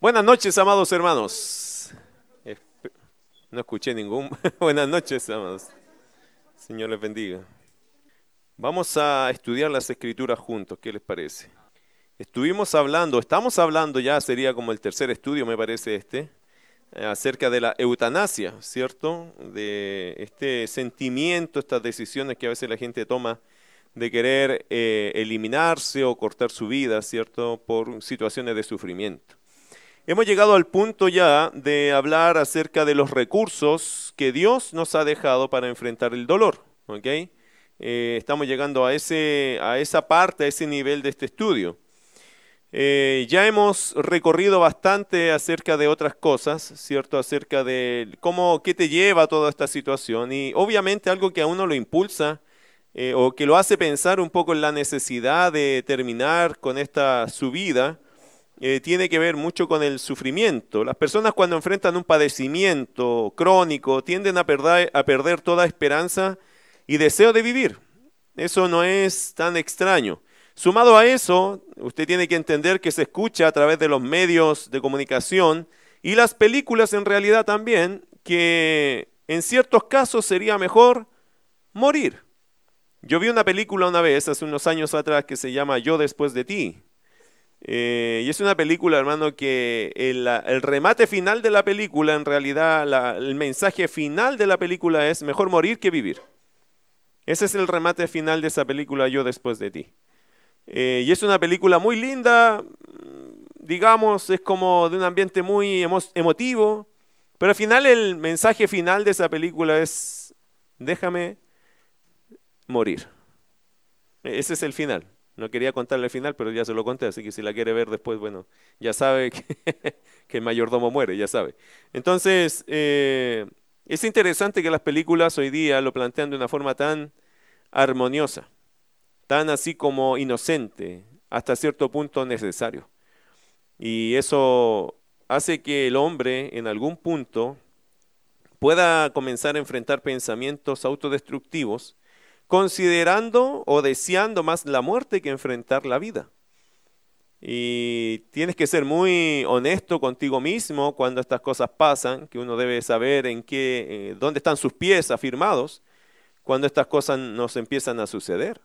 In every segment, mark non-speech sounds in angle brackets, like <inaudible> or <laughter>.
Buenas noches, amados hermanos. No escuché ningún. <laughs> Buenas noches, amados. Señor les bendiga. Vamos a estudiar las escrituras juntos, ¿qué les parece? Estuvimos hablando, estamos hablando ya, sería como el tercer estudio, me parece este, eh, acerca de la eutanasia, ¿cierto? De este sentimiento, estas decisiones que a veces la gente toma de querer eh, eliminarse o cortar su vida, ¿cierto? Por situaciones de sufrimiento. Hemos llegado al punto ya de hablar acerca de los recursos que Dios nos ha dejado para enfrentar el dolor. ¿okay? Eh, estamos llegando a, ese, a esa parte, a ese nivel de este estudio. Eh, ya hemos recorrido bastante acerca de otras cosas, ¿cierto? Acerca de cómo, qué te lleva toda esta situación y obviamente algo que a uno lo impulsa eh, o que lo hace pensar un poco en la necesidad de terminar con esta subida eh, tiene que ver mucho con el sufrimiento. Las personas cuando enfrentan un padecimiento crónico tienden a perder, a perder toda esperanza y deseo de vivir. Eso no es tan extraño. Sumado a eso, usted tiene que entender que se escucha a través de los medios de comunicación y las películas en realidad también, que en ciertos casos sería mejor morir. Yo vi una película una vez, hace unos años atrás, que se llama Yo después de ti. Eh, y es una película, hermano, que el, remate final de la película, en realidad, el mensaje final de la película es mejor morir que vivir. Ese es el remate final de esa película, Yo después de ti. Eh, y es una película muy linda, digamos, es como de un ambiente muy emotivo, pero al final el mensaje final de esa película es, déjame morir. Ese es el final. No quería contarle el final, pero ya se lo conté, así que si la quiere ver después, bueno, ya sabe <laughs> que, el mayordomo muere, ya sabe. Entonces, eh, es interesante que las películas hoy día lo plantean de una forma tan armoniosa, tan así como inocente, hasta cierto punto necesario. Y eso hace que el hombre en algún punto pueda comenzar a enfrentar pensamientos autodestructivos considerando o deseando más la muerte que enfrentar la vida. Y tienes que ser muy honesto contigo mismo cuando estas cosas pasan, que uno debe saber en qué, eh, dónde están sus pies afirmados cuando estas cosas nos empiezan a suceder.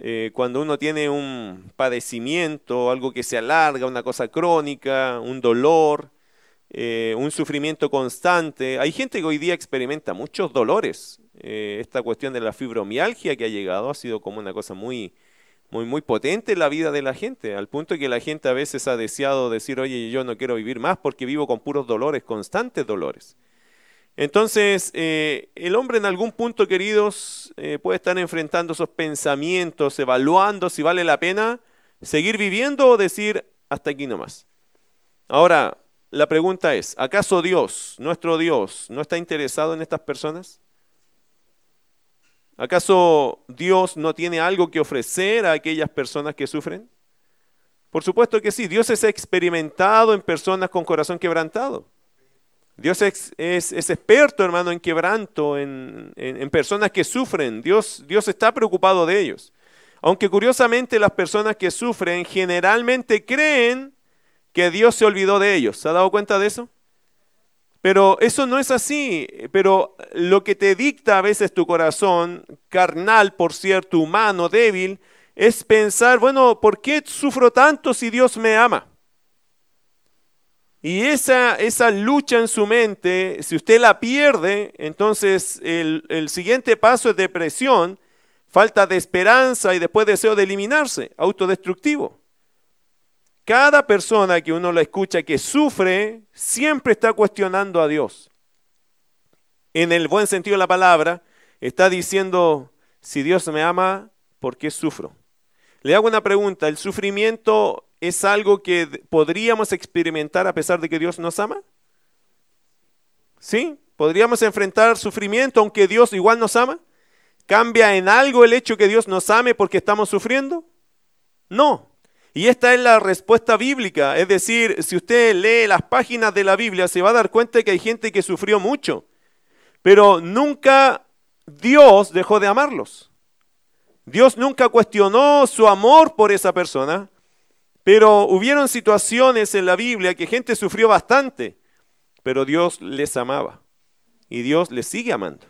Eh, cuando uno tiene un padecimiento, algo que se alarga, una cosa crónica, un dolor, eh, un sufrimiento constante. Hay gente que hoy día experimenta muchos dolores. Eh, esta cuestión de la fibromialgia que ha llegado ha sido como una cosa muy, muy, muy potente en la vida de la gente, al punto que la gente a veces ha deseado decir, oye, yo no quiero vivir más porque vivo con puros dolores, constantes dolores. Entonces, eh, el hombre en algún punto, queridos, puede estar enfrentando esos pensamientos, evaluando si vale la pena seguir viviendo o decir, hasta aquí nomás. Ahora, la pregunta es, ¿acaso Dios, nuestro Dios, no está interesado en estas personas? ¿Acaso Dios no tiene algo que ofrecer a aquellas personas que sufren? Por supuesto que sí, Dios es experimentado en personas con corazón quebrantado. Dios es, experto, hermano, en quebranto, en, en, personas que sufren. Dios, Dios está preocupado de ellos. Aunque curiosamente las personas que sufren generalmente creen que Dios se olvidó de ellos. ¿Se ha dado cuenta de eso? Pero eso no es así. Pero lo que te dicta a veces tu corazón, carnal, por cierto, humano, débil, es pensar, bueno, ¿por qué sufro tanto si Dios me ama? Y esa, esa lucha en su mente, si usted la pierde, entonces el, el siguiente paso es depresión, falta de esperanza y después deseo de eliminarse, autodestructivo. Cada persona que uno la escucha que sufre siempre está cuestionando a Dios. En el buen sentido de la palabra, está diciendo, si Dios me ama, ¿por qué sufro? Le hago una pregunta, ¿el sufrimiento es algo que podríamos experimentar a pesar de que Dios nos ama? ¿Sí? ¿Podríamos enfrentar sufrimiento aunque Dios igual nos ama? ¿Cambia en algo el hecho que Dios nos ame porque estamos sufriendo? No. Y esta es la respuesta bíblica. Es decir, si usted lee las páginas de la Biblia, se va a dar cuenta que hay gente que sufrió mucho. Pero nunca Dios dejó de amarlos. Dios nunca cuestionó su amor por esa persona, Pero hubieron situaciones en la Biblia que gente sufrió bastante, pero Dios les amaba y Dios les sigue amando.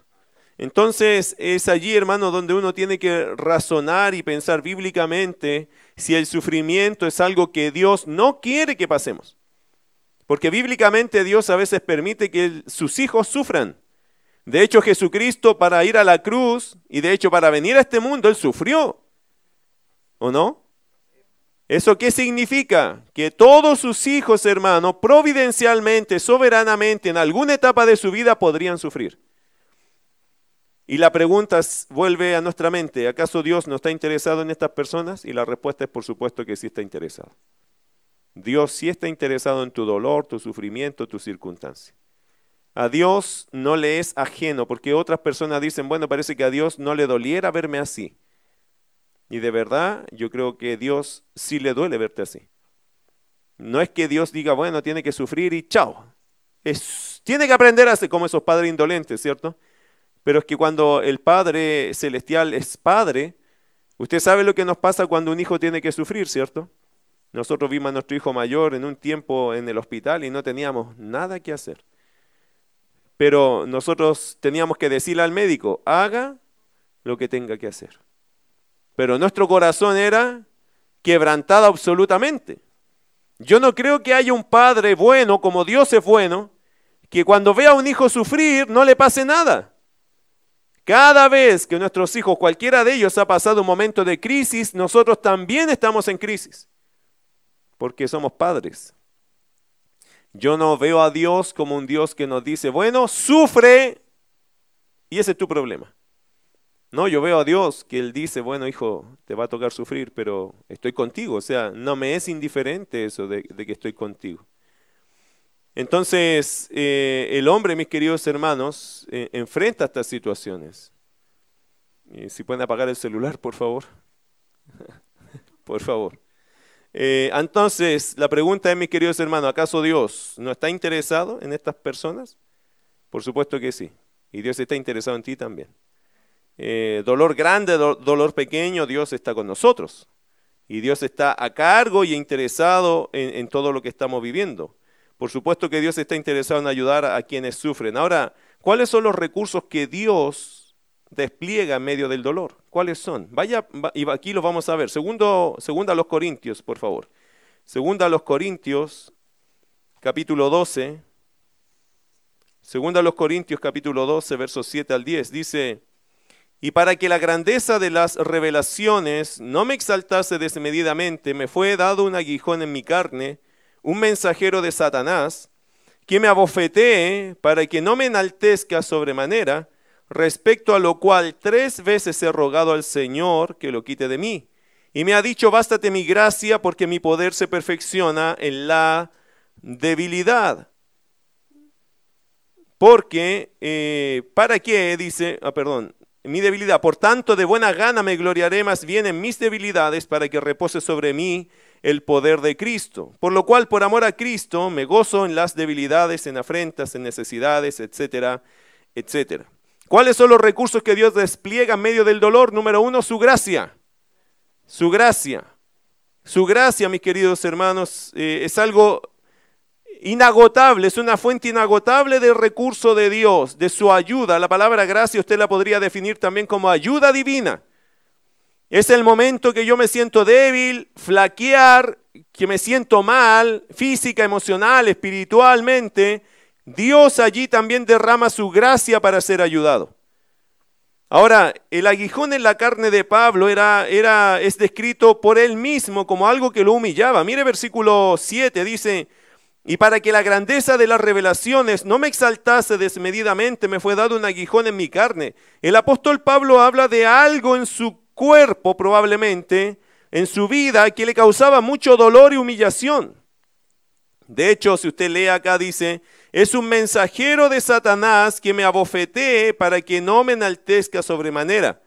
Entonces es allí, hermano, donde uno tiene que razonar y pensar bíblicamente si el sufrimiento es algo que Dios no quiere que pasemos. Porque bíblicamente Dios a veces permite que sus hijos sufran. De hecho, Jesucristo para ir a la cruz y de hecho para venir a este mundo, Él sufrió. ¿O no? ¿Eso qué significa? Que todos sus hijos, hermano, providencialmente, soberanamente, en alguna etapa de su vida podrían sufrir. Y la pregunta vuelve a nuestra mente, ¿acaso Dios no está interesado en estas personas? Y la respuesta es por supuesto que sí está interesado. Dios sí está interesado en tu dolor, tu sufrimiento, tu circunstancia. A Dios no le es ajeno, porque otras personas dicen, bueno, parece que a Dios no le doliera verme así. Y de verdad, yo creo que Dios sí le duele verte así. No es que Dios diga, bueno, tiene que sufrir y chao. Es, tiene que aprender a ser como esos padres indolentes, ¿cierto? Pero es que cuando el Padre Celestial es Padre, usted sabe lo que nos pasa cuando un hijo tiene que sufrir, ¿cierto? Nosotros vimos a nuestro hijo mayor en un tiempo en el hospital y no teníamos nada que hacer. Pero nosotros teníamos que decirle al médico, haga lo que tenga que hacer pero nuestro corazón era quebrantado absolutamente. Yo no creo que haya un padre bueno, como Dios es bueno, que cuando vea a un hijo sufrir no le pase nada. Cada vez que nuestros hijos, cualquiera de ellos, ha pasado un momento de crisis, nosotros también estamos en crisis, porque somos padres. Yo no veo a Dios como un Dios que nos dice, bueno, sufre, y ese es tu problema. No, yo veo a Dios que Él dice, bueno, hijo, te va a tocar sufrir, pero estoy contigo. O sea, no me es indiferente eso de, que estoy contigo. Entonces, eh, el hombre, mis queridos hermanos, eh, enfrenta estas situaciones. si pueden apagar el celular, por favor. <laughs> por favor. Eh, entonces, la pregunta es, mis queridos hermanos, ¿acaso Dios no está interesado en estas personas? Por supuesto que sí. Y Dios está interesado en ti también. Eh, dolor grande, dolor pequeño, Dios está con nosotros. Y Dios está a cargo y interesado en, todo lo que estamos viviendo. Por supuesto que Dios está interesado en ayudar a quienes sufren. Ahora, ¿cuáles son los recursos que Dios despliega en medio del dolor? ¿Cuáles son? Vaya, y aquí los vamos a ver. Segundo, segunda a los Corintios, por favor. Segunda a los Corintios, capítulo 12. Segunda a los Corintios, capítulo 12, versos 7 al 10. Dice, y para que la grandeza de las revelaciones no me exaltase desmedidamente, me fue dado un aguijón en mi carne, un mensajero de Satanás, que me abofetee para que no me enaltezca sobremanera, respecto a lo cual tres veces he rogado al Señor que lo quite de mí. Y me ha dicho, bástate mi gracia porque mi poder se perfecciona en la debilidad. Porque, eh, ¿para qué? Dice, ah, perdón, mi debilidad. Por tanto, de buena gana me gloriaré más bien en mis debilidades para que repose sobre mí el poder de Cristo. Por lo cual, por amor a Cristo, me gozo en las debilidades, en afrentas, en necesidades, etcétera, etcétera. ¿Cuáles son los recursos que Dios despliega en medio del dolor? Número uno, su gracia. Su gracia. Su gracia, mis queridos hermanos, eh, es algo inagotable, es una fuente inagotable de recurso de Dios, de su ayuda. La palabra gracia usted la podría definir también como ayuda divina. Es el momento que yo me siento débil, flaquear, que me siento mal, física, emocional, espiritualmente. Dios allí también derrama su gracia para ser ayudado. Ahora, el aguijón en la carne de Pablo era, era, es descrito por él mismo como algo que lo humillaba. Mire versículo 7, dice, y para que la grandeza de las revelaciones no me exaltase desmedidamente, me fue dado un aguijón en mi carne. El apóstol Pablo habla de algo en su cuerpo, probablemente, en su vida, que le causaba mucho dolor y humillación. De hecho, si usted lee acá, dice, es un mensajero de Satanás que me abofetee para que no me enaltezca sobremanera.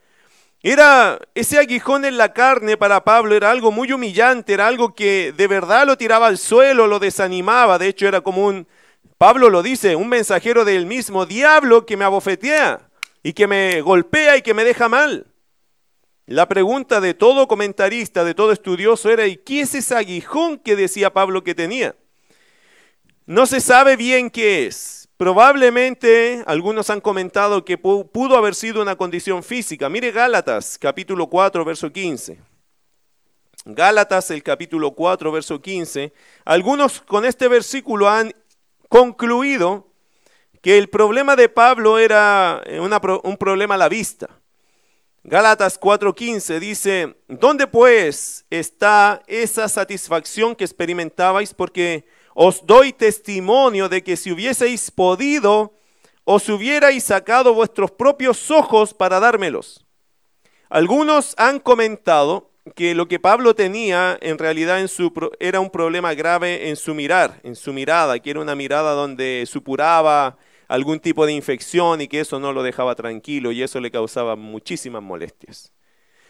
Era ese aguijón en la carne para Pablo era algo muy humillante, era algo que de verdad lo tiraba al suelo, lo desanimaba, de hecho era como un Pablo lo dice, un mensajero del mismo diablo que me abofetea y que me golpea y que me deja mal. La pregunta de todo comentarista, de todo estudioso era, ¿y qué es ese aguijón que decía Pablo que tenía? No se sabe bien qué es. Probablemente algunos han comentado que pudo haber sido una condición física. Mire Gálatas, capítulo 4, verso 15. Gálatas, el capítulo 4, verso 15. Algunos con este versículo han concluido que el problema de Pablo era un problema a la vista. Gálatas 4:15 dice, ¿dónde pues está esa satisfacción que experimentabais? Porque os doy testimonio de que si hubieseis podido, os hubierais sacado vuestros propios ojos para dármelos. Algunos han comentado que lo que Pablo tenía en realidad era un problema grave en su mirar, en su mirada, que era una mirada donde supuraba algún tipo de infección y que eso no lo dejaba tranquilo y eso le causaba muchísimas molestias.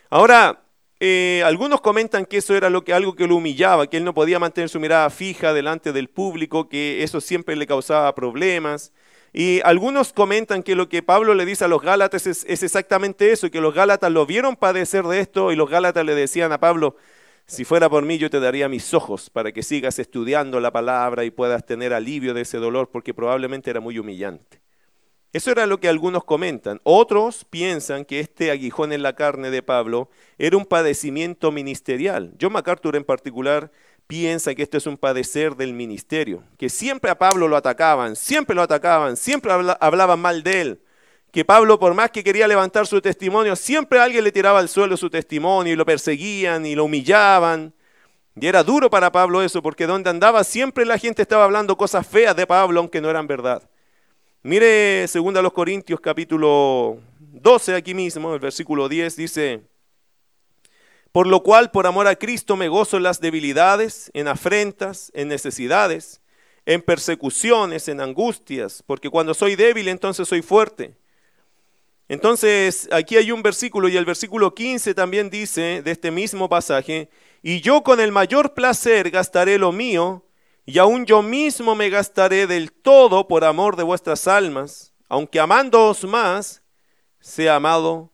Ahora, eh, algunos comentan que eso era lo que, algo que lo humillaba, que él no podía mantener su mirada fija delante del público, que eso siempre le causaba problemas. Y algunos comentan que lo que Pablo le dice a los Gálatas es, es exactamente eso, que los Gálatas lo vieron padecer de esto y los Gálatas le decían a Pablo, si fuera por mí, yo te daría mis ojos para que sigas estudiando la palabra y puedas tener alivio de ese dolor, porque probablemente era muy humillante. Eso era lo que algunos comentan. Otros piensan que este aguijón en la carne de Pablo era un padecimiento ministerial. John MacArthur en particular piensa que esto es un padecer del ministerio, que siempre a Pablo lo atacaban, siempre lo atacaban, siempre hablaban mal de él que Pablo, por más que quería levantar su testimonio, siempre alguien le tiraba al suelo su testimonio y lo perseguían y lo humillaban. Y era duro para Pablo eso, porque donde andaba siempre la gente estaba hablando cosas feas de Pablo, aunque no eran verdad. Mire 2 Corintios capítulo 12 aquí mismo, el versículo 10 dice, por lo cual por amor a Cristo me gozo en las debilidades, en afrentas, en necesidades, en persecuciones, en angustias, porque cuando soy débil entonces soy fuerte. Entonces, aquí hay un versículo y el versículo 15 también dice de este mismo pasaje, y yo con el mayor placer gastaré lo mío, y aún yo mismo me gastaré del todo por amor de vuestras almas, aunque amándoos más, sea amado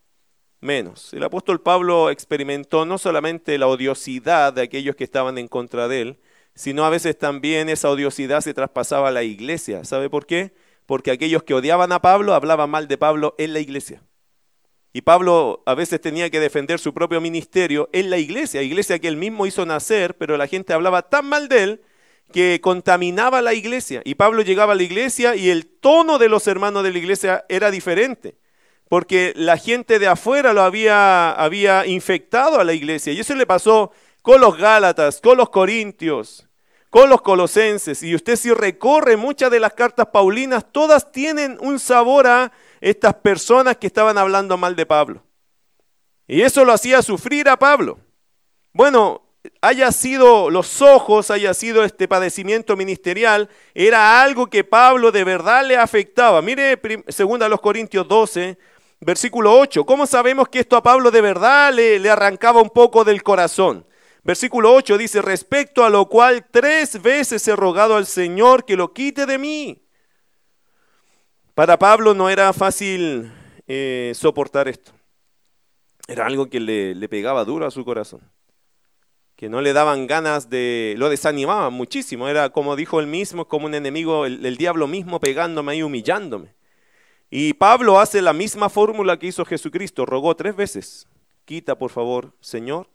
menos. El apóstol Pablo experimentó no solamente la odiosidad de aquellos que estaban en contra de él, sino a veces también esa odiosidad se traspasaba a la iglesia. ¿Sabe por qué? Porque aquellos que odiaban a Pablo hablaban mal de Pablo en la iglesia. Y Pablo a veces tenía que defender su propio ministerio en la iglesia, iglesia que él mismo hizo nacer, pero la gente hablaba tan mal de él que contaminaba la iglesia. Y Pablo llegaba a la iglesia y el tono de los hermanos de la iglesia era diferente, porque la gente de afuera lo había, había infectado a la iglesia. Y eso le pasó con los Gálatas, con los Corintios, con los colosenses. Y usted si recorre muchas de las cartas paulinas, todas tienen un sabor a estas personas que estaban hablando mal de Pablo. Y eso lo hacía sufrir a Pablo. Bueno, haya sido los ojos, haya sido este padecimiento ministerial, era algo que Pablo de verdad le afectaba. Mire, segunda los Corintios 12, versículo 8, ¿cómo sabemos que esto a Pablo de verdad le, le arrancaba un poco del corazón? Versículo 8 dice, respecto a lo cual tres veces he rogado al Señor que lo quite de mí. Para Pablo no era fácil eh, soportar esto. Era algo que le, pegaba duro a su corazón. Que no le daban ganas de... Lo desanimaban muchísimo. Era como dijo él mismo, como un enemigo, el, el diablo mismo pegándome y humillándome. Y Pablo hace la misma fórmula que hizo Jesucristo. Rogó tres veces. Quita, por favor, Señor,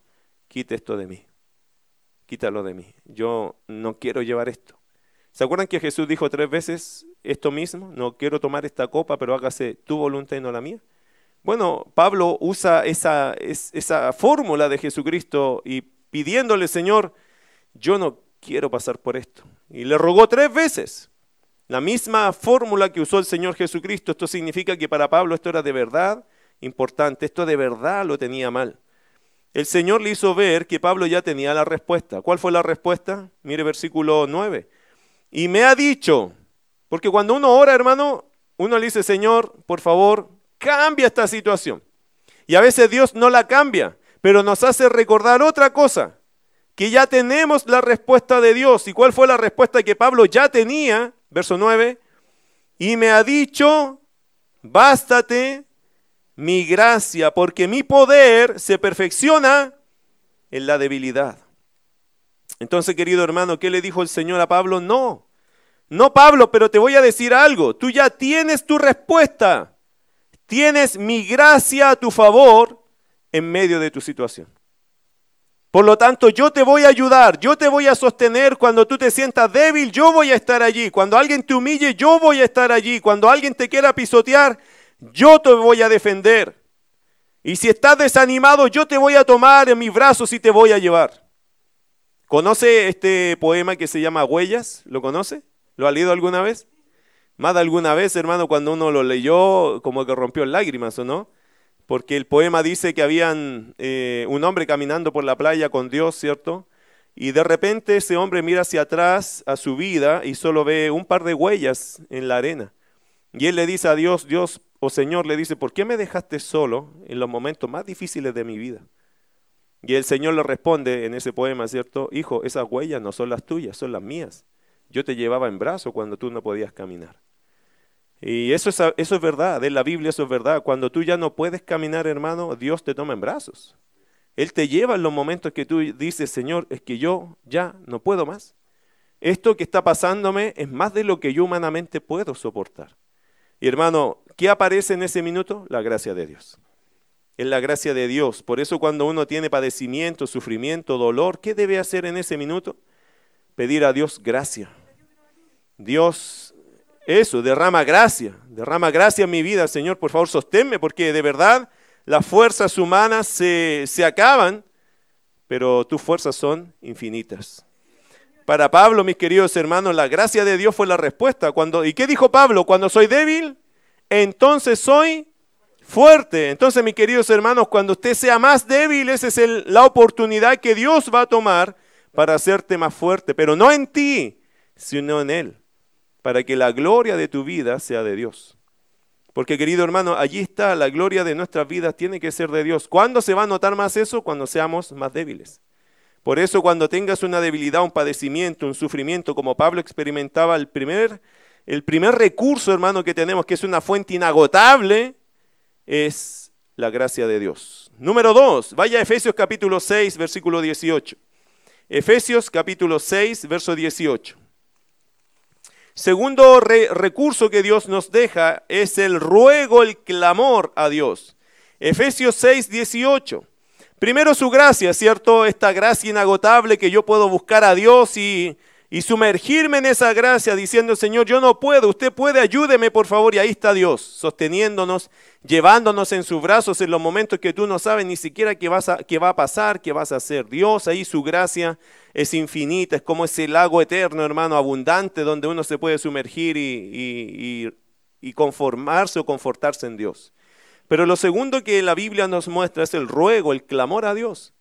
quite esto de mí, quítalo de mí, yo no quiero llevar esto. ¿Se acuerdan que Jesús dijo tres veces esto mismo? No quiero tomar esta copa, pero hágase tu voluntad y no la mía. Bueno, Pablo usa esa, esa fórmula de Jesucristo y pidiéndole, Señor, yo no quiero pasar por esto. Y le rogó tres veces. La misma fórmula que usó el Señor Jesucristo. Esto significa que para Pablo esto era de verdad importante. Esto de verdad lo tenía mal el Señor le hizo ver que Pablo ya tenía la respuesta. ¿Cuál fue la respuesta? Mire versículo 9. Y me ha dicho, porque cuando uno ora, hermano, uno le dice, Señor, por favor, cambia esta situación. Y a veces Dios no la cambia, pero nos hace recordar otra cosa, que ya tenemos la respuesta de Dios. ¿Y cuál fue la respuesta que Pablo ya tenía? Verso 9. Y me ha dicho, bástate mi gracia, porque mi poder se perfecciona en la debilidad. Entonces, querido hermano, ¿qué le dijo el Señor a Pablo? No, no Pablo, pero te voy a decir algo, tú ya tienes tu respuesta, tienes mi gracia a tu favor en medio de tu situación. Por lo tanto, yo te voy a ayudar, yo te voy a sostener cuando tú te sientas débil, yo voy a estar allí. Cuando alguien te humille, yo voy a estar allí. Cuando alguien te quiera pisotear, yo te voy a defender. Y si estás desanimado, yo te voy a tomar en mis brazos y te voy a llevar. ¿Conoce este poema que se llama Huellas? ¿Lo conoce? ¿Lo ha leído alguna vez? Más de alguna vez, hermano, cuando uno lo leyó, como que rompió lágrimas, ¿o no? porque el poema dice que habían eh, un hombre caminando por la playa con Dios, ¿cierto? Y de repente ese hombre mira hacia atrás a su vida y solo ve un par de huellas en la arena. Y él le dice a Dios, Dios o Señor le dice, ¿por qué me dejaste solo en los momentos más difíciles de mi vida? Y el Señor le responde en ese poema, ¿cierto? Hijo, esas huellas no son las tuyas, son las mías. Yo te llevaba en brazo cuando tú no podías caminar. Y eso es, eso es verdad, en la Biblia eso es verdad. Cuando tú ya no puedes caminar, hermano, Dios te toma en brazos. Él te lleva en los momentos que tú dices, Señor, es que yo ya no puedo más. Esto que está pasándome es más de lo que yo humanamente puedo soportar. Y hermano, ¿qué aparece en ese minuto? La gracia de Dios. Es la gracia de Dios. Por eso cuando uno tiene padecimiento, sufrimiento, dolor, ¿qué debe hacer en ese minuto? Pedir a Dios gracia. Dios eso, derrama gracia, derrama gracia en mi vida, Señor, por favor, sosténme, porque de verdad las fuerzas humanas se, se acaban, pero tus fuerzas son infinitas. Para Pablo, mis queridos hermanos, la gracia de Dios fue la respuesta. Cuando, ¿Y qué dijo Pablo? Cuando soy débil, entonces soy fuerte. Entonces, mis queridos hermanos, cuando usted sea más débil, esa es la oportunidad que Dios va a tomar para hacerte más fuerte, pero no en ti, sino en Él para que la gloria de tu vida sea de Dios. Porque querido hermano, allí está la gloria de nuestras vidas, tiene que ser de Dios. ¿Cuándo se va a notar más eso? Cuando seamos más débiles. Por eso cuando tengas una debilidad, un padecimiento, un sufrimiento, como Pablo experimentaba, el primer, el primer recurso, hermano, que tenemos, que es una fuente inagotable, es la gracia de Dios. Número dos, vaya a Efesios capítulo 6, versículo 18. Efesios capítulo 6, verso 18. Segundo recurso que Dios nos deja es el ruego, el clamor a Dios. Efesios 6, 18. Primero su gracia, ¿cierto? Esta gracia inagotable que yo puedo buscar a Dios y y sumergirme en esa gracia diciendo, Señor, yo no puedo, usted puede, ayúdeme por favor. Y ahí está Dios, sosteniéndonos, llevándonos en sus brazos en los momentos que tú no sabes ni siquiera qué, va a pasar, qué vas a hacer. Dios, ahí su gracia es infinita, es como ese lago eterno, hermano, abundante, donde uno se puede sumergir y, y conformarse o confortarse en Dios. Pero lo segundo que la Biblia nos muestra es el ruego, el clamor a Dios.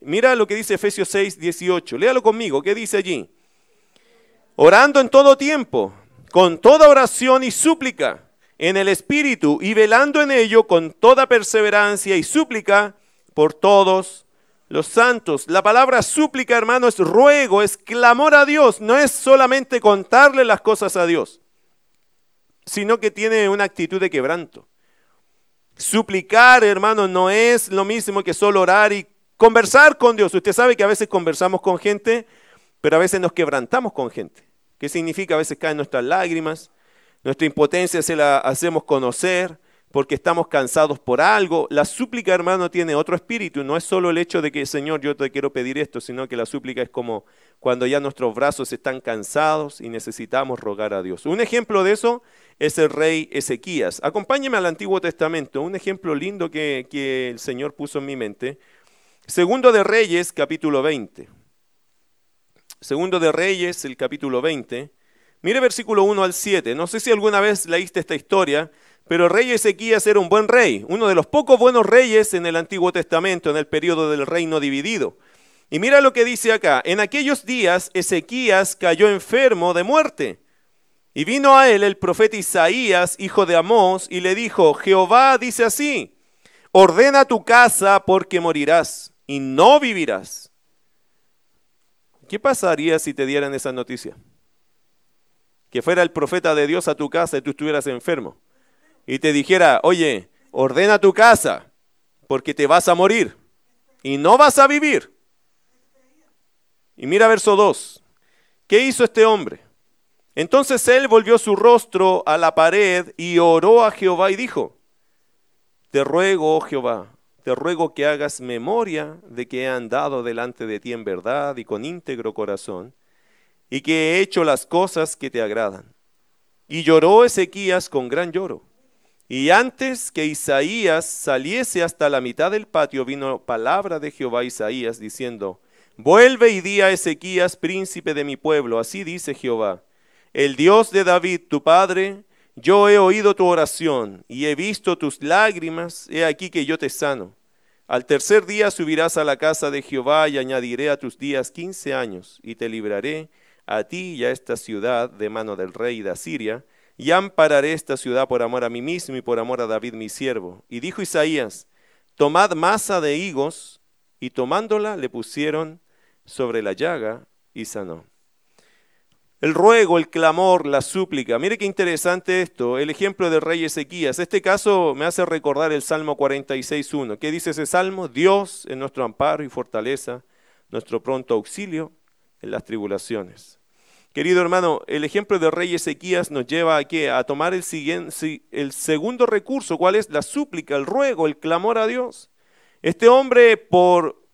Mira lo que dice Efesios 6, 18. Léalo conmigo. ¿Qué dice allí? orando en todo tiempo, con toda oración y súplica en el Espíritu y velando en ello con toda perseverancia y súplica por todos los santos. La palabra súplica, hermano, es ruego, es clamor a Dios, no es solamente contarle las cosas a Dios, sino que tiene una actitud de quebranto. Suplicar, hermano, no es lo mismo que solo orar y conversar con Dios. Usted sabe que a veces conversamos con gente, pero a veces nos quebrantamos con gente. ¿Qué significa? A veces caen nuestras lágrimas, nuestra impotencia se la hacemos conocer porque estamos cansados por algo. La súplica, hermano, tiene otro espíritu. No es solo el hecho de que, Señor, yo te quiero pedir esto, sino que la súplica es como cuando ya nuestros brazos están cansados y necesitamos rogar a Dios. Un ejemplo de eso es el rey Ezequías. Acompáñeme al Antiguo Testamento, un ejemplo lindo que, que el Señor puso en mi mente. Segundo de Reyes, capítulo 20. Segundo de Reyes, el capítulo 20. Mire versículo 1 al 7. No sé si alguna vez leíste esta historia, pero el rey Ezequías era un buen rey, uno de los pocos buenos reyes en el Antiguo Testamento, en el periodo del reino dividido. Y mira lo que dice acá. En aquellos días Ezequías cayó enfermo de muerte. Y vino a él el profeta Isaías, hijo de Amós, y le dijo, Jehová dice así, ordena tu casa porque morirás y no vivirás. ¿Qué pasaría si te dieran esa noticia? Que fuera el profeta de Dios a tu casa y tú estuvieras enfermo. Y te dijera, oye, ordena tu casa, porque te vas a morir y no vas a vivir. Y mira verso 2. ¿Qué hizo este hombre? Entonces él volvió su rostro a la pared y oró a Jehová y dijo, Te ruego, oh Jehová, te ruego que hagas memoria de que he andado delante de ti en verdad y con íntegro corazón, y que he hecho las cosas que te agradan. Y lloró Ezequías con gran lloro. Y antes que Isaías saliese hasta la mitad del patio, vino palabra de Jehová a Isaías diciendo, Vuelve y di a Ezequías, príncipe de mi pueblo, así dice Jehová, el Dios de David, tu padre, yo he oído tu oración y he visto tus lágrimas, he aquí que yo te sano. Al tercer día subirás a la casa de Jehová y añadiré a tus días quince años, y te libraré a ti y a esta ciudad de mano del rey de Asiria, y ampararé esta ciudad por amor a mí mismo y por amor a David mi siervo. Y dijo Isaías, tomad masa de higos, y tomándola le pusieron sobre la llaga y sanó. El ruego, el clamor, la súplica. Mire qué interesante esto, el ejemplo del rey Ezequías. Este caso me hace recordar el Salmo 46.1. ¿Qué dice ese salmo? Dios es nuestro amparo y fortaleza, nuestro pronto auxilio en las tribulaciones. Querido hermano, el ejemplo del rey Ezequías nos lleva a, qué? a tomar el, el segundo recurso, ¿cuál es? La súplica, el ruego, el clamor a Dios. Este hombre por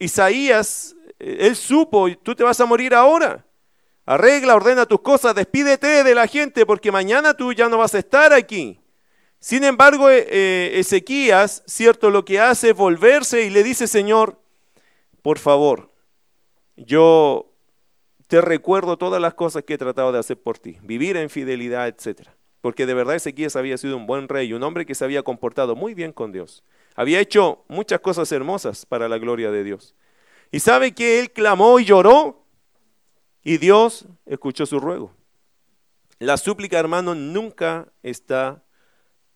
Isaías, eh, él supo, tú te vas a morir ahora. Arregla, ordena tus cosas, despídete de la gente porque mañana tú ya no vas a estar aquí. Sin embargo, eh, eh, Ezequías, cierto, lo que hace es volverse y le dice, Señor, por favor, yo te recuerdo todas las cosas que he tratado de hacer por ti, vivir en fidelidad, etc. Porque de verdad Ezequías había sido un buen rey, un hombre que se había comportado muy bien con Dios. Había hecho muchas cosas hermosas para la gloria de Dios. Y sabe que él clamó y lloró y Dios escuchó su ruego. La súplica, hermano, nunca está,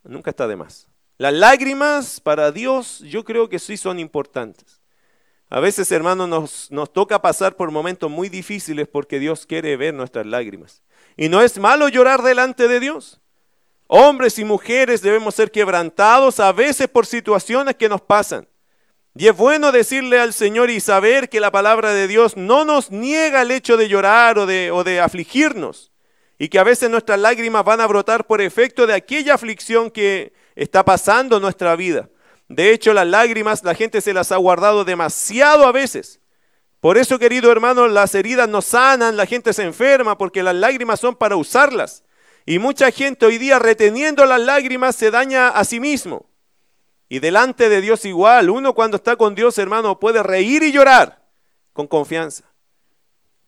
nunca está de más. Las lágrimas para Dios yo creo que sí son importantes. A veces, hermanos, nos, nos toca pasar por momentos muy difíciles porque Dios quiere ver nuestras lágrimas. Y no es malo llorar delante de Dios. Hombres y mujeres debemos ser quebrantados a veces por situaciones que nos pasan. Y es bueno decirle al Señor y saber que la palabra de Dios no nos niega el hecho de llorar o de, afligirnos. Y que a veces nuestras lágrimas van a brotar por efecto de aquella aflicción que está pasando en nuestra vida. De hecho, las lágrimas la gente se las ha guardado demasiado a veces. Por eso, querido hermano, las heridas no sanan, la gente se enferma porque las lágrimas son para usarlas. Y mucha gente hoy día reteniendo las lágrimas se daña a sí mismo. Y delante de Dios igual, uno cuando está con Dios, hermano, puede reír y llorar con confianza.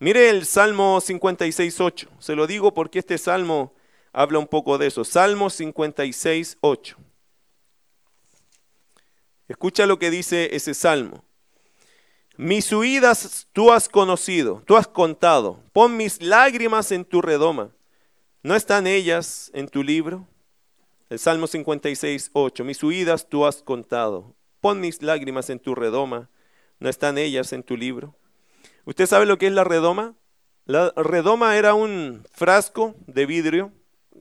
Mire el Salmo 56.8. Se lo digo porque este salmo habla un poco de eso. Salmo 56.8. Escucha lo que dice ese salmo. Mis huidas tú has conocido, tú has contado. Pon mis lágrimas en tu redoma. ¿No están ellas en tu libro? El Salmo 56, 8. Mis huidas tú has contado. Pon mis lágrimas en tu redoma. ¿No están ellas en tu libro? ¿Usted sabe lo que es la redoma? La redoma era un frasco de vidrio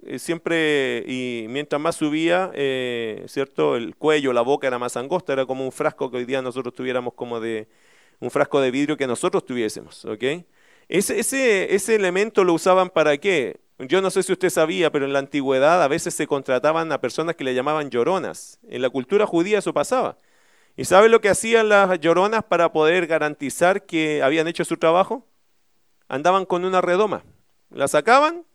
eh, siempre, y mientras más subía, eh, ¿cierto? El cuello, la boca era más angosta, era como un frasco que hoy día nosotros tuviéramos como de, un frasco de vidrio que nosotros tuviésemos, ¿ok? Ese, ese, ese elemento lo usaban para qué? Yo no sé si usted sabía, pero en la antigüedad a veces se contrataban a personas que le llamaban lloronas. En la cultura judía eso pasaba. ¿Y sabe lo que hacían las lloronas para poder garantizar que habían hecho su trabajo? Andaban con una redoma. La sacaban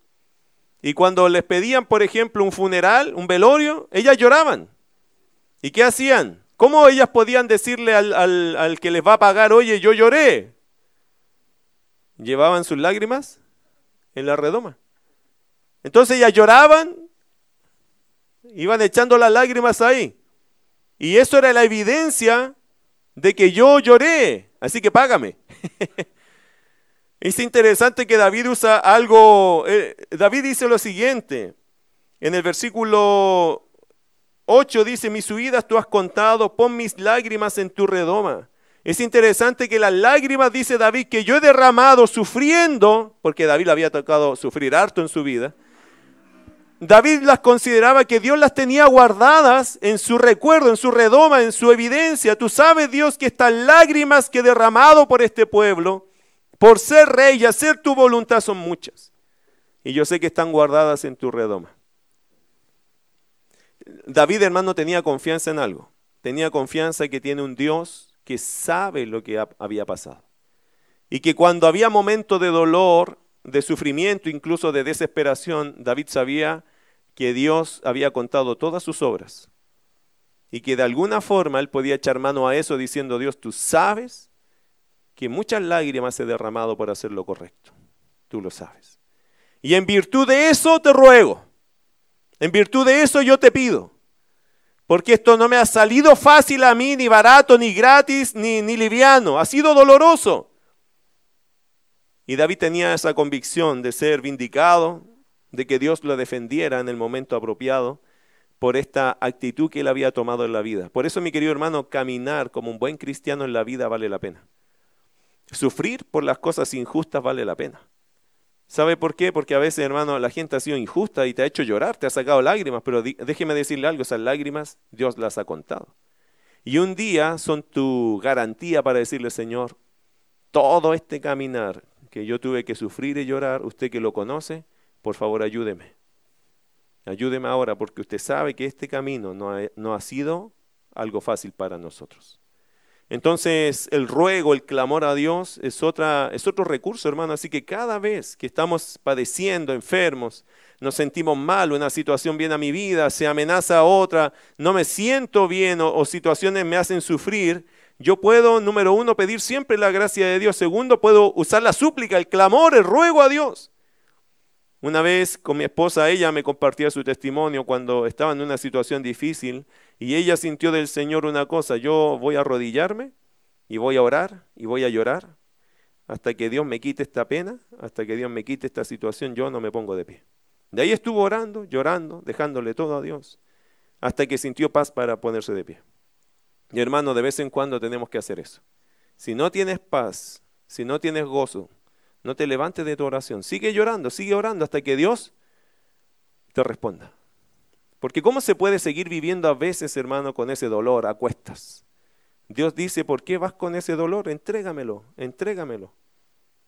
y cuando les pedían, por ejemplo, un funeral, un velorio, ellas lloraban. ¿Y qué hacían? ¿Cómo ellas podían decirle al, que les va a pagar, oye, yo lloré? Llevaban sus lágrimas en la redoma. Entonces ellas lloraban, iban echando las lágrimas ahí. Y eso era la evidencia de que yo lloré. Así que págame. <laughs> Es interesante que David usa algo, eh, David dice lo siguiente, en el versículo 8 dice, mis huidas tú has contado, pon mis lágrimas en tu redoma. Es interesante que las lágrimas, dice David, que yo he derramado sufriendo, porque David había tocado sufrir harto en su vida, David las consideraba que Dios las tenía guardadas en su recuerdo, en su redoma, en su evidencia. Tú sabes, Dios, que estas lágrimas que he derramado por este pueblo, por ser rey y hacer tu voluntad son muchas. Y yo sé que están guardadas en tu redoma. David, hermano, tenía confianza en algo. Tenía confianza que tiene un Dios que sabe lo que había pasado. Y que cuando había momentos de dolor, de sufrimiento, incluso de desesperación, David sabía que Dios había contado todas sus obras. Y que de alguna forma él podía echar mano a eso diciendo, Dios, tú sabes que muchas lágrimas he derramado por hacer lo correcto. Tú lo sabes. Y en virtud de eso te ruego. En virtud de eso yo te pido. Porque esto no me ha salido fácil a mí, ni barato, ni gratis, ni, ni liviano. Ha sido doloroso. Y David tenía esa convicción de ser vindicado, de que Dios lo defendiera en el momento apropiado por esta actitud que él había tomado en la vida. Por eso, mi querido hermano, caminar como un buen cristiano en la vida vale la pena. Sufrir por las cosas injustas vale la pena. ¿Sabe por qué? Porque a veces, hermano, la gente ha sido injusta y te ha hecho llorar, te ha sacado lágrimas, pero déjeme decirle algo, esas lágrimas Dios las ha contado. Y un día son tu garantía para decirle, Señor, todo este caminar que yo tuve que sufrir y llorar, usted que lo conoce, por favor ayúdeme. Ayúdeme ahora porque usted sabe que este camino no ha, sido algo fácil para nosotros. Entonces, el ruego, el clamor a Dios es, otra, es otro recurso, hermano. Así que cada vez que estamos padeciendo, enfermos, nos sentimos mal, una situación viene a mi vida, se amenaza a otra, no me siento bien o situaciones me hacen sufrir, yo puedo, número uno, pedir siempre la gracia de Dios. Segundo, puedo usar la súplica, el clamor, el ruego a Dios. Una vez con mi esposa, ella me compartía su testimonio cuando estaba en una situación difícil y ella sintió del Señor una cosa, yo voy a arrodillarme y voy a orar y voy a llorar hasta que Dios me quite esta pena, hasta que Dios me quite esta situación, yo no me pongo de pie. De ahí estuvo orando, llorando, dejándole todo a Dios, hasta que sintió paz para ponerse de pie. Y hermano, de vez en cuando tenemos que hacer eso. Si no tienes paz, si no tienes gozo, no te levantes de tu oración. Sigue llorando, sigue orando hasta que Dios te responda. Porque ¿cómo se puede seguir viviendo a veces, hermano, con ese dolor a cuestas? Dios dice, ¿por qué vas con ese dolor? Entrégamelo, entrégamelo.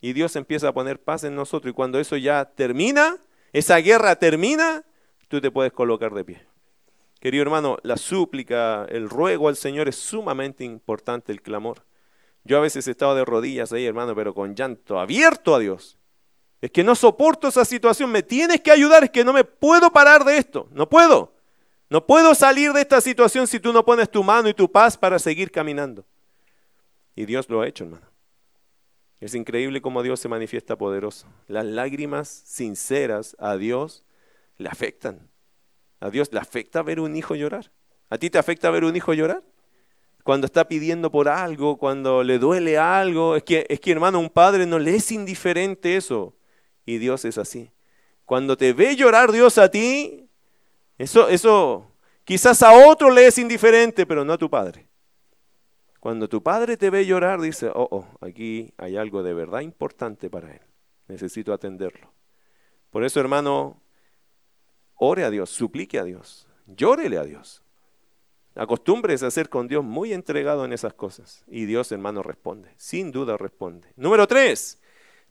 Y Dios empieza a poner paz en nosotros. Y cuando eso ya termina, esa guerra termina, tú te puedes colocar de pie. Querido hermano, la súplica, el ruego al Señor es sumamente importante, el clamor. Yo a veces he estado de rodillas ahí, hermano, pero con llanto abierto a Dios. Es que no soporto esa situación, me tienes que ayudar, es que no me puedo parar de esto, no puedo. No puedo salir de esta situación si tú no pones tu mano y tu paz para seguir caminando. Y Dios lo ha hecho, hermano. Es increíble cómo Dios se manifiesta poderoso. Las lágrimas sinceras a Dios le afectan. A Dios le afecta ver un hijo llorar. ¿A ti te afecta ver un hijo llorar? Cuando está pidiendo por algo, cuando le duele algo. Es que, es que hermano, un padre no le es indiferente eso. Y Dios es así. Cuando te ve llorar Dios a ti, eso, eso quizás a otro le es indiferente, pero no a tu padre. Cuando tu padre te ve llorar, dice, oh, oh, aquí hay algo de verdad importante para él. Necesito atenderlo. Por eso, hermano, ore a Dios, suplique a Dios, llórele a Dios. Acostúmbrese a ser con Dios muy entregado en esas cosas. Y Dios, hermano, responde. Sin duda responde. Número tres,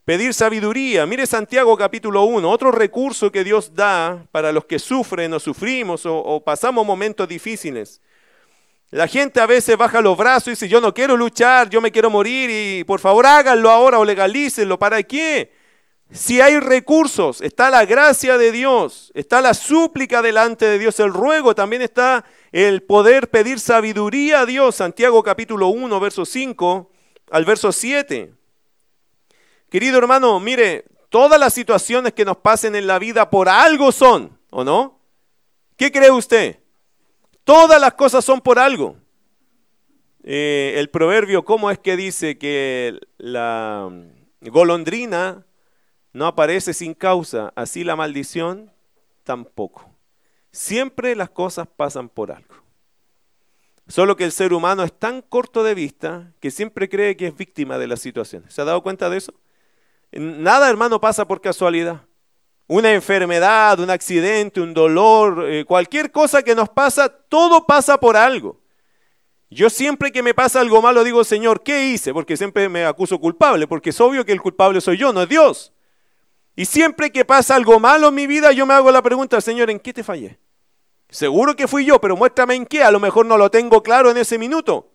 pedir sabiduría. Mire Santiago capítulo 1, otro recurso que Dios da para los que sufren o sufrimos o, pasamos momentos difíciles. La gente a veces baja los brazos y dice, yo no quiero luchar, yo me quiero morir y por favor háganlo ahora o legalícenlo. ¿Para qué? Si hay recursos, está la gracia de Dios, está la súplica delante de Dios, el ruego, también está el poder pedir sabiduría a Dios. Santiago capítulo 1, verso 5 al verso 7. Querido hermano, mire, todas las situaciones que nos pasen en la vida por algo son, ¿o no? ¿Qué cree usted? Todas las cosas son por algo. Eh, el proverbio, ¿cómo es que dice que la golondrina no aparece sin causa, así la maldición tampoco. Siempre las cosas pasan por algo. Solo que el ser humano es tan corto de vista que siempre cree que es víctima de la situación. ¿Se ha dado cuenta de eso? Nada, hermano, pasa por casualidad. una enfermedad, un accidente, un dolor, eh, cualquier cosa que nos pasa, todo pasa por algo. Yo siempre que me pasa algo malo digo, Señor, ¿qué hice? Porque siempre me acuso culpable, porque es obvio que el culpable soy yo, no es Dios. Y siempre que pasa algo malo en mi vida, yo me hago la pregunta, Señor, ¿en qué te fallé? Seguro que fui yo, pero muéstrame en qué, a lo mejor no lo tengo claro en ese minuto.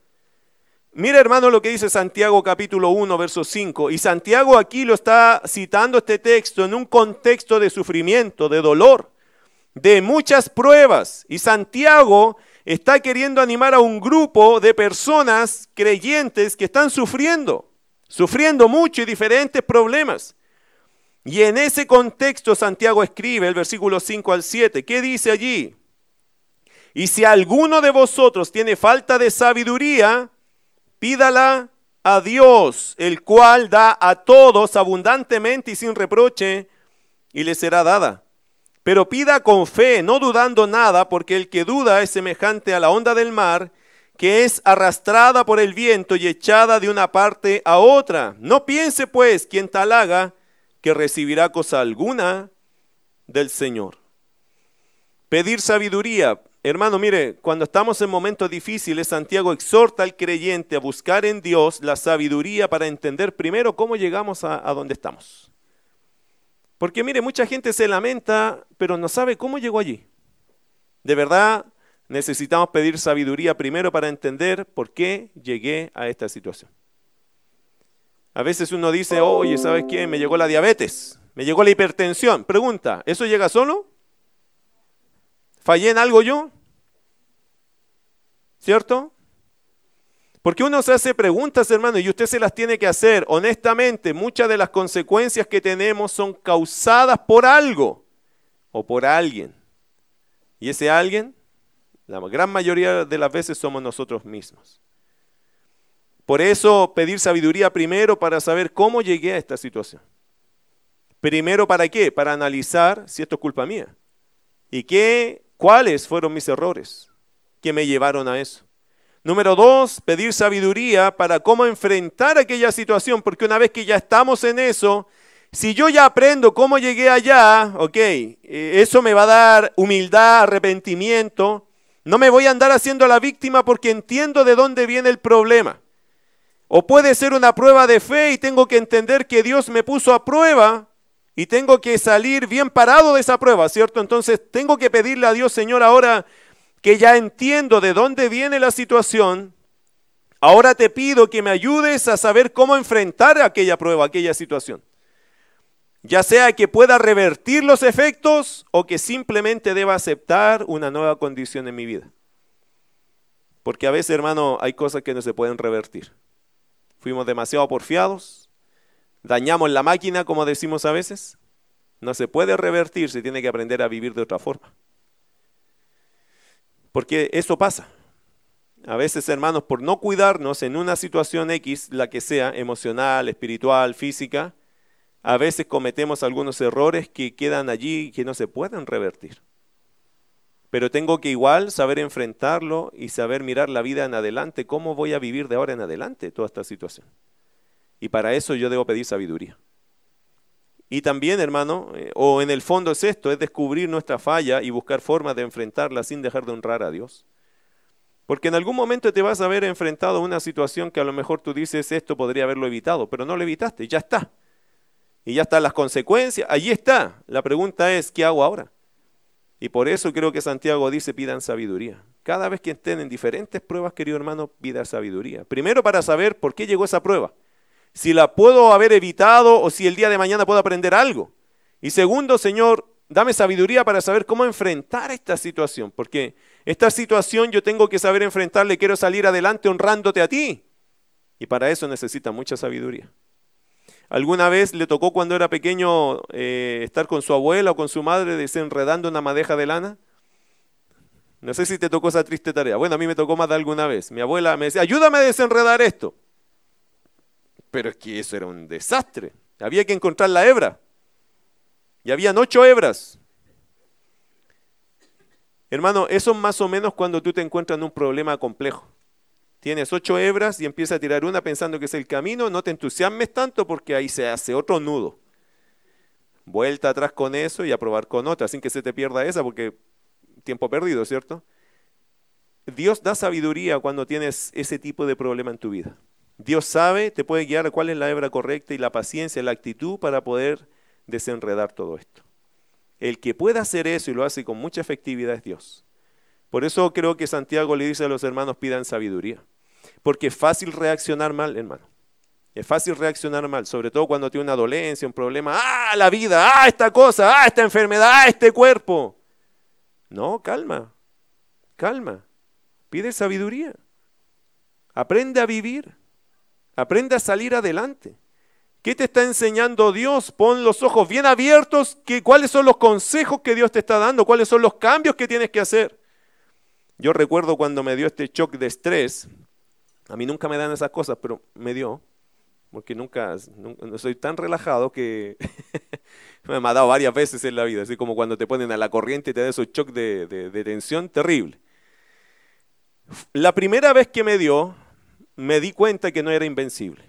Mira hermano lo que dice Santiago capítulo 1, verso 5. Y Santiago aquí lo está citando este texto en un contexto de sufrimiento, de dolor, de muchas pruebas. Y Santiago está queriendo animar a un grupo de personas creyentes que están sufriendo, sufriendo mucho y diferentes problemas. Y en ese contexto Santiago escribe el versículo 5 al 7. ¿Qué dice allí? Y si alguno de vosotros tiene falta de sabiduría, pídala a Dios, el cual da a todos abundantemente y sin reproche, y le será dada. Pero pida con fe, no dudando nada, porque el que duda es semejante a la onda del mar, que es arrastrada por el viento y echada de una parte a otra. No piense pues quien tal haga que recibirá cosa alguna del Señor. Pedir sabiduría. Hermano, mire, cuando estamos en momentos difíciles, Santiago exhorta al creyente a buscar en Dios la sabiduría para entender primero cómo llegamos a, donde estamos. Porque mire, mucha gente se lamenta, pero no sabe cómo llegó allí. De verdad, necesitamos pedir sabiduría primero para entender por qué llegué a esta situación. A veces uno dice, oye, ¿sabes qué? Me llegó la diabetes, me llegó la hipertensión. Pregunta, ¿eso llega solo? ¿Fallé en algo yo? ¿Cierto? Porque uno se hace preguntas, hermano, y usted se las tiene que hacer. Honestamente, muchas de las consecuencias que tenemos son causadas por algo o por alguien. Y ese alguien, la gran mayoría de las veces somos nosotros mismos. Por eso pedir sabiduría primero para saber cómo llegué a esta situación. Primero, ¿para qué? Para analizar si esto es culpa mía. ¿Y qué ¿Cuáles fueron mis errores que me llevaron a eso? Número dos, pedir sabiduría para cómo enfrentar aquella situación, porque una vez que ya estamos en eso, si yo ya aprendo cómo llegué allá, ok, eh, eso me va a dar humildad, arrepentimiento, no me voy a andar haciendo la víctima porque entiendo de dónde viene el problema. O puede ser una prueba de fe y tengo que entender que Dios me puso a prueba y tengo que salir bien parado de esa prueba, ¿cierto? Entonces tengo que pedirle a Dios, Señor, ahora que ya entiendo de dónde viene la situación, ahora te pido que me ayudes a saber cómo enfrentar aquella prueba, aquella situación. Ya sea que pueda revertir los efectos o que simplemente deba aceptar una nueva condición en mi vida. Porque a veces, hermano, hay cosas que no se pueden revertir. Fuimos demasiado porfiados, dañamos la máquina, como decimos a veces, no se puede revertir, se tiene que aprender a vivir de otra forma. Porque eso pasa. A veces, hermanos, por no cuidarnos en una situación X, la que sea, emocional, espiritual, física, a veces cometemos algunos errores que quedan allí y que no se pueden revertir. Pero tengo que igual saber enfrentarlo y saber mirar la vida en adelante, cómo voy a vivir de ahora en adelante toda esta situación. Y para eso yo debo pedir sabiduría. Y también, hermano, eh, o en el fondo es esto, es descubrir nuestra falla y buscar formas de enfrentarla sin dejar de honrar a Dios. Porque en algún momento te vas a ver enfrentado a una situación que a lo mejor tú dices, esto podría haberlo evitado, pero no lo evitaste, ya está. Y ya están las consecuencias, allí está. La pregunta es, ¿qué hago ahora? Y por eso creo que Santiago dice, pidan sabiduría. Cada vez que estén en diferentes pruebas, querido hermano, pida sabiduría. Primero para saber por qué llegó esa prueba si la puedo haber evitado o si el día de mañana puedo aprender algo. Y segundo, Señor, dame sabiduría para saber cómo enfrentar esta situación, porque esta situación yo tengo que saber enfrentarle, quiero salir adelante honrándote a ti. Y para eso necesita mucha sabiduría. ¿Alguna vez le tocó cuando era pequeño eh, estar con su abuela o con su madre desenredando una madeja de lana? No sé si te tocó esa triste tarea. Bueno, a mí me tocó más de alguna vez. Mi abuela me decía, ayúdame a desenredar esto. Pero es que eso era un desastre. Había que encontrar la hebra. Y habían ocho hebras. Hermano, eso es más o menos cuando tú te encuentras en un problema complejo. Tienes ocho hebras y empiezas a tirar una pensando que es el camino, no te entusiasmes tanto porque ahí se hace otro nudo. vuelta atrás con eso y a probar con otra, sin que se te pierda esa, porque tiempo perdido, ¿cierto? Dios da sabiduría cuando tienes ese tipo de problema en tu vida. Dios sabe, te puede guiar a cuál es la hebra correcta y la paciencia, la actitud para poder desenredar todo esto. El que pueda hacer eso y lo hace con mucha efectividad es Dios. Por eso creo que Santiago le dice a los hermanos pidan sabiduría. Porque es fácil reaccionar mal, hermano. Es fácil reaccionar mal, sobre todo cuando tiene una dolencia, un problema. ¡Ah, la vida! ¡Ah, esta cosa! ¡Ah, esta enfermedad! ¡Ah, este cuerpo! No, calma, calma. Pide sabiduría. Aprende a vivir. Aprende a salir adelante. ¿Qué te está enseñando Dios? Pon los ojos bien abiertos. Que, ¿Cuáles son los consejos que Dios te está dando? ¿Cuáles son los cambios que tienes que hacer? Yo recuerdo cuando me dio este shock de estrés. A mí nunca me dan esas cosas, pero me dio. Porque nunca, soy tan relajado que <laughs> me ha dado varias veces en la vida. Así como cuando te ponen a la corriente y te da esos shock de, de tensión terrible. La primera vez que me dio, me di cuenta que no era invencible.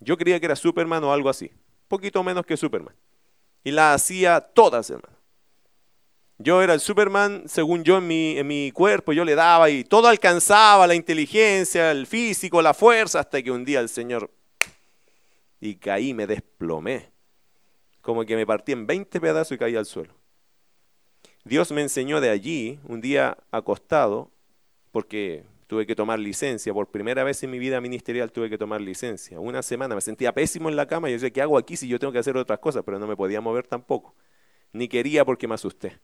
Yo creía que era Superman o algo así, poquito menos que Superman. Y la hacía todas, hermano. Yo era el Superman, según yo, en mi, cuerpo, yo le daba y todo alcanzaba, la inteligencia, el físico, la fuerza, hasta que un día el Señor... Y caí, me desplomé. Como que me partí en 20 pedazos y caí al suelo. Dios me enseñó de allí, un día acostado, porque tuve que tomar licencia. Por primera vez en mi vida ministerial tuve que tomar licencia. Una semana me sentía pésimo en la cama y yo decía, ¿qué hago aquí si yo tengo que hacer otras cosas? Pero no me podía mover tampoco. Ni quería porque me asusté.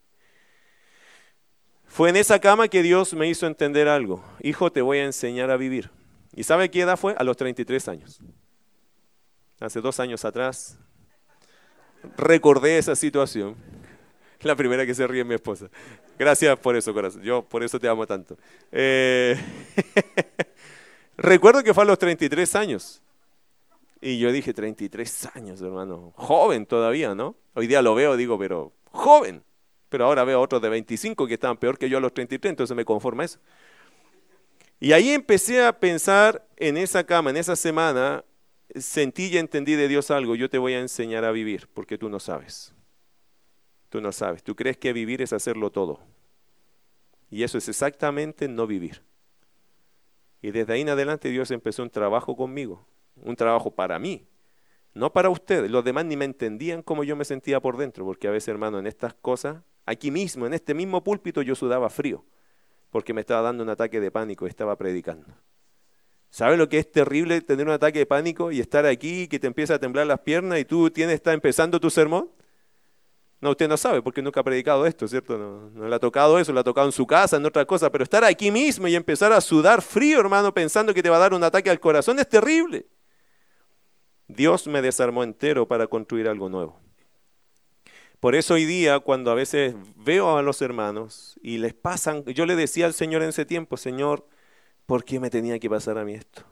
Fue en esa cama que Dios me hizo entender algo. Hijo, te voy a enseñar a vivir. ¿Y sabe qué edad fue? A los 33 años. Hace dos años atrás recordé esa situación. La primera que se ríe mi esposa. Gracias por eso, corazón. Yo por eso te amo tanto. Eh, <laughs> recuerdo que fue a los 33 años. Y yo dije, 33 años, hermano. Joven todavía, ¿no? Hoy día lo veo, digo, pero joven. Pero ahora veo otros de 25 que estaban peor que yo a los 33, entonces me conforma eso. Y ahí empecé a pensar en esa cama, en esa semana, sentí y entendí de Dios algo. Yo te voy a enseñar a vivir, porque tú no sabes. Tú no sabes. Tú crees que vivir es hacerlo todo. Y eso es exactamente no vivir. Y desde ahí en adelante Dios empezó un trabajo conmigo, un trabajo para mí, no para ustedes. Los demás ni me entendían cómo yo me sentía por dentro, porque a veces, hermano, en estas cosas, aquí mismo, en este mismo púlpito, yo sudaba frío, porque me estaba dando un ataque de pánico y estaba predicando. ¿Sabes lo que es terrible tener un ataque de pánico y estar aquí, que te empieza a temblar las piernas y tú tienes, está empezando tu sermón? No, usted no sabe porque nunca ha predicado esto, ¿cierto? No, le ha tocado eso, le ha tocado en su casa, en otra cosa, pero estar aquí mismo y empezar a sudar frío, hermano, pensando que te va a dar un ataque al corazón es terrible. Dios me desarmó entero para construir algo nuevo. Por eso hoy día, cuando a veces veo a los hermanos y les pasan, yo le decía al Señor en ese tiempo, Señor, ¿por qué me tenía que pasar a mí esto?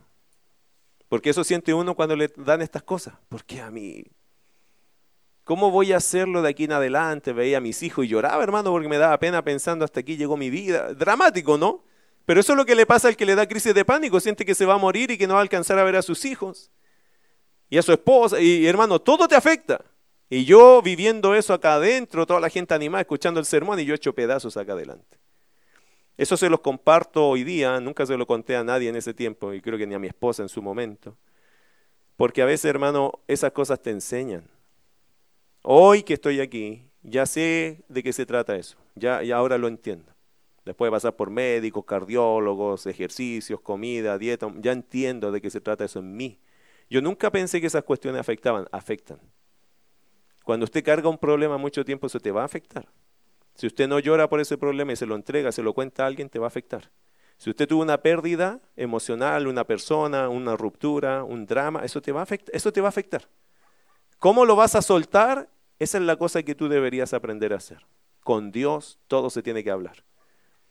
Porque eso siente uno cuando le dan estas cosas. ¿Por qué a mí? ¿Cómo voy a hacerlo de aquí en adelante? Veía a mis hijos y lloraba, hermano, porque me daba pena pensando hasta aquí llegó mi vida. Dramático, ¿no? Pero eso es lo que le pasa al que le da crisis de pánico, siente que se va a morir y que no va a alcanzar a ver a sus hijos y a su esposa. Y hermano, todo te afecta. Y yo viviendo eso acá adentro, toda la gente animada, escuchando el sermón y yo hecho pedazos acá adelante. Eso se los comparto hoy día, nunca se lo conté a nadie en ese tiempo y creo que ni a mi esposa en su momento. Porque a veces, hermano, esas cosas te enseñan. Hoy que estoy aquí, ya sé de qué se trata eso, ya, ya ahora lo entiendo. Después de pasar por médicos, cardiólogos, ejercicios, comida, dieta, ya entiendo de qué se trata eso en mí. Yo nunca pensé que esas cuestiones afectaban, afectan. Cuando usted carga un problema mucho tiempo, eso te va a afectar. Si usted no llora por ese problema y se lo entrega, se lo cuenta a alguien, te va a afectar. Si usted tuvo una pérdida emocional, una persona, una ruptura, un drama, eso te va a afectar. Eso te va a afectar. ¿Cómo lo vas a soltar? Esa es la cosa que tú deberías aprender a hacer. Con Dios todo se tiene que hablar.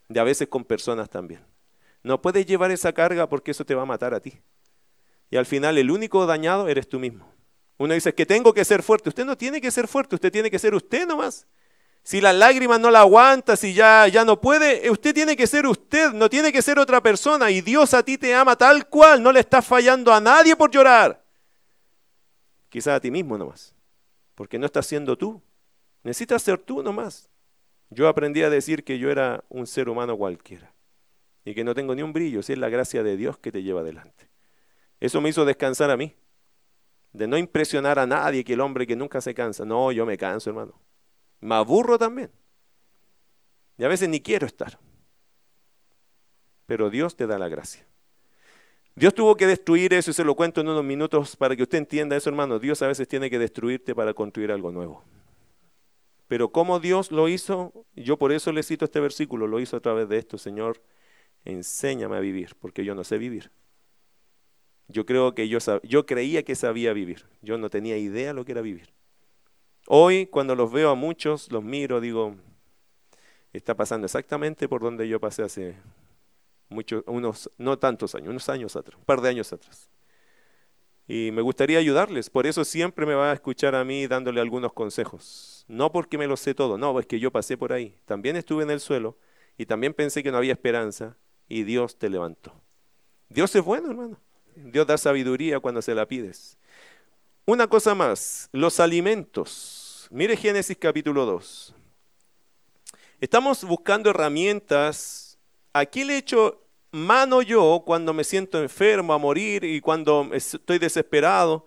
De a veces con personas también. No puedes llevar esa carga porque eso te va a matar a ti. Y al final el único dañado eres tú mismo. Uno dice que tengo que ser fuerte. Usted no tiene que ser fuerte, usted tiene que ser usted nomás. Si las lágrimas no la aguanta, si ya, ya no puede, usted tiene que ser usted, no tiene que ser otra persona. Y Dios a ti te ama tal cual, no le estás fallando a nadie por llorar. Quizás a ti mismo nomás porque no estás siendo tú. Necesitas ser tú nomás. Yo aprendí a decir que yo era un ser humano cualquiera y que no tengo ni un brillo, si es la gracia de Dios que te lleva adelante. Eso me hizo descansar a mí, de no impresionar a nadie que el hombre que nunca se cansa. No, yo me canso, hermano. Me aburro también. Y a veces ni quiero estar. Pero Dios te da la gracia. Dios tuvo que destruir eso y se lo cuento en unos minutos para que usted entienda eso, hermano. Dios a veces tiene que destruirte para construir algo nuevo. Pero como Dios lo hizo, yo por eso le cito este versículo, lo hizo a través de esto, Señor, enséñame a vivir, porque yo no sé vivir. Yo creo que yo, yo creía que sabía vivir, yo no tenía idea lo que era vivir. Hoy, cuando los veo a muchos, los miro, digo, está pasando exactamente por donde yo pasé hace muchos, unos, no tantos años, unos años atrás, un par de años atrás. Y me gustaría ayudarles, por eso siempre me va a escuchar a mí dándole algunos consejos. No porque me lo sé todo, no, es que yo pasé por ahí. También estuve en el suelo y también pensé que no había esperanza y Dios te levantó. Dios es bueno, hermano. Dios da sabiduría cuando se la pides. Una cosa más, los alimentos. Mire Génesis capítulo 2. Estamos buscando herramientas. Aquí le echo mano yo cuando me siento enfermo a morir y cuando estoy desesperado,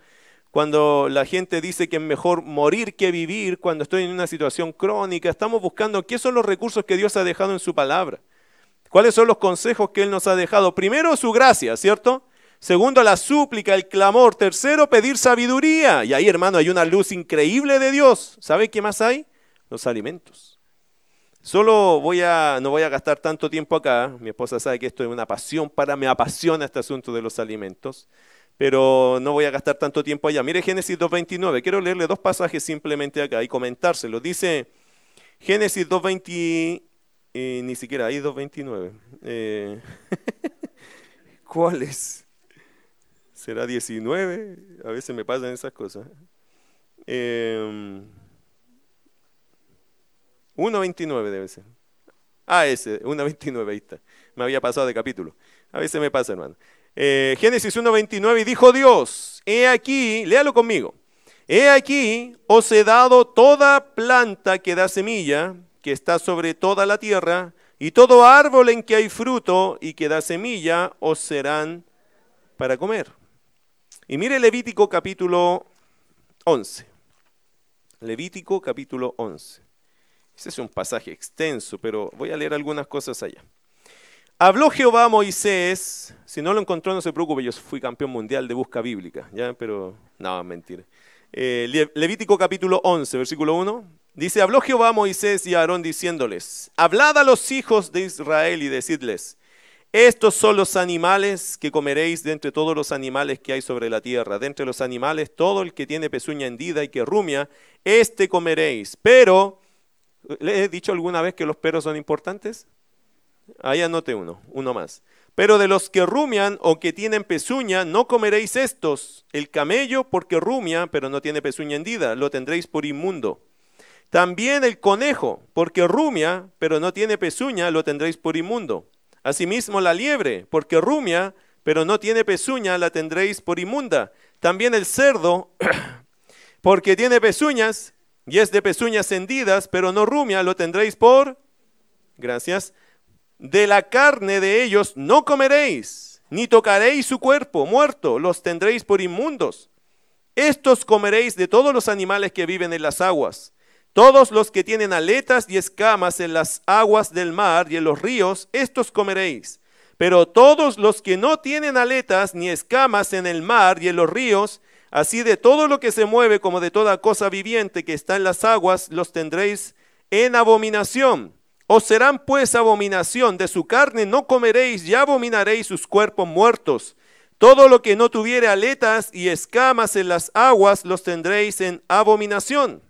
cuando la gente dice que es mejor morir que vivir, cuando estoy en una situación crónica. Estamos buscando qué son los recursos que Dios ha dejado en su palabra. ¿Cuáles son los consejos que Él nos ha dejado? Primero, su gracia, ¿cierto? Segundo, la súplica, el clamor. Tercero, pedir sabiduría. Y ahí, hermano, hay una luz increíble de Dios. ¿Sabe qué más hay? Los alimentos. Solo voy a, no voy a gastar tanto tiempo acá. Mi esposa sabe que esto es una pasión para, me apasiona este asunto de los alimentos. Pero no voy a gastar tanto tiempo allá. Mire Génesis 2.29. Quiero leerle dos pasajes simplemente acá y comentárselo. Dice Génesis 2.29 ni siquiera hay 2.29. Eh, <laughs> ¿Cuál es? ¿Será 19? A veces me pasan esas cosas. Eh, 1.29 debe ser. Ah, ese, 1.29, ahí está. Me había pasado de capítulo. A veces me pasa, hermano. Eh, Génesis 1.29, y dijo Dios, he aquí, léalo conmigo, he aquí, os he dado toda planta que da semilla, que está sobre toda la tierra, y todo árbol en que hay fruto y que da semilla, os serán para comer. Y mire Levítico capítulo 11. Levítico capítulo 11. Ese es un pasaje extenso, pero voy a leer algunas cosas allá. Habló Jehová a Moisés, si no lo encontró no se preocupe, yo fui campeón mundial de busca bíblica, ¿ya? pero no, mentira. Eh, Levítico capítulo 11, versículo 1. Dice, habló Jehová a Moisés y a Aarón diciéndoles, hablad a los hijos de Israel y decidles, estos son los animales que comeréis de entre todos los animales que hay sobre la tierra. De entre los animales, todo el que tiene pezuña hendida y que rumia, este comeréis. Pero, ¿le he dicho alguna vez que los peros son importantes? Ahí anote uno, uno más. Pero de los que rumian o que tienen pezuña, no comeréis estos. El camello porque rumia, pero no tiene pezuña hendida, lo tendréis por inmundo. También el conejo, porque rumia, pero no tiene pezuña, lo tendréis por inmundo. Asimismo la liebre, porque rumia, pero no tiene pezuña, la tendréis por inmunda. También el cerdo, <clears throat> porque tiene pezuñas, y es de pezuñas hendidas, pero no rumia, lo tendréis por... Gracias. De la carne de ellos no comeréis, ni tocaréis su cuerpo muerto, los tendréis por inmundos. Estos comeréis de todos los animales que viven en las aguas todos los que tienen aletas y escamas en las aguas del mar y en los ríos, estos comeréis. Pero todos los que no tienen aletas ni escamas en el mar y en los ríos, así de todo lo que se mueve como de toda cosa viviente que está en las aguas, los tendréis en abominación. Os serán pues abominación, de su carne no comeréis y abominaréis sus cuerpos muertos. Todo lo que no tuviere aletas y escamas en las aguas, los tendréis en abominación.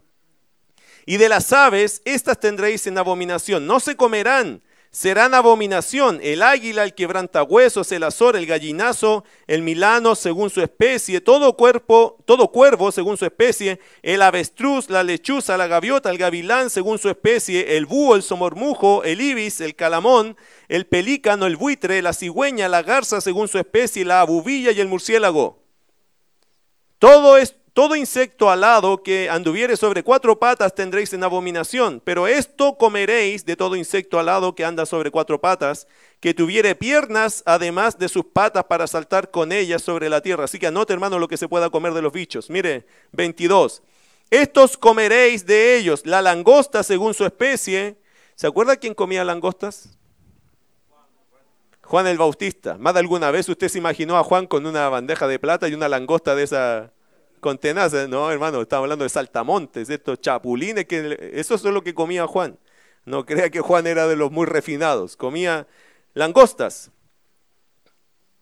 Y de las aves, estas tendréis en abominación. No se comerán, serán abominación. El águila, el quebrantahuesos, el azor, el gallinazo, el milano según su especie, todo cuerpo, todo cuervo según su especie, el avestruz, la lechuza, la gaviota, el gavilán según su especie, el búho, el somormujo, el ibis, el calamón, el pelícano, el buitre, la cigüeña, la garza según su especie, la abubilla y el murciélago. Todo, es, Todo insecto alado que anduviere sobre cuatro patas tendréis en abominación, pero esto comeréis de todo insecto alado que anda sobre cuatro patas, que tuviere piernas además de sus patas para saltar con ellas sobre la tierra. Así que anote, hermano, lo que se pueda comer de los bichos. Mire, 22. Estos comeréis de ellos, la langosta según su especie. ¿Se acuerda quién comía langostas? Juan el Bautista. Más de alguna vez usted se imaginó a Juan con una bandeja de plata y una langosta de esa con tenazas. No, hermano, estamos hablando de saltamontes, estos chapulines, que eso es lo que comía Juan. No crea que Juan era de los muy refinados. Comía langostas.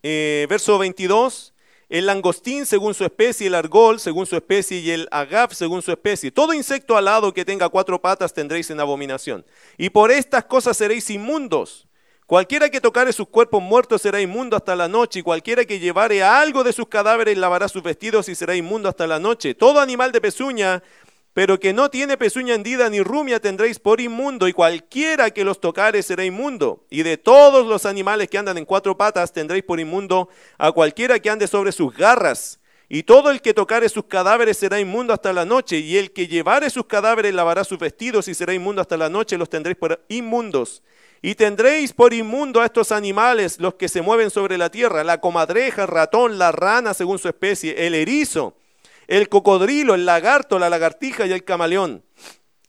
Eh, verso 22. El langostín según su especie, el argol según su especie y el agaf según su especie. Todo insecto alado que tenga cuatro patas tendréis en abominación. Y por estas cosas seréis inmundos. Cualquiera que tocare sus cuerpos muertos será inmundo hasta la noche, y cualquiera que llevare algo de sus cadáveres lavará sus vestidos y será inmundo hasta la noche. Todo animal de pezuña, pero que no tiene pezuña hendida ni rumia tendréis por inmundo, y cualquiera que los tocare será inmundo. Y de todos los animales que andan en cuatro patas tendréis por inmundo a cualquiera que ande sobre sus garras. Y todo el que tocare sus cadáveres será inmundo hasta la noche, y el que llevare sus cadáveres lavará sus vestidos y será inmundo hasta la noche, los tendréis por inmundos. Y tendréis por inmundo a estos animales, los que se mueven sobre la tierra, la comadreja, el ratón, la rana según su especie, el erizo, el cocodrilo, el lagarto, la lagartija y el camaleón.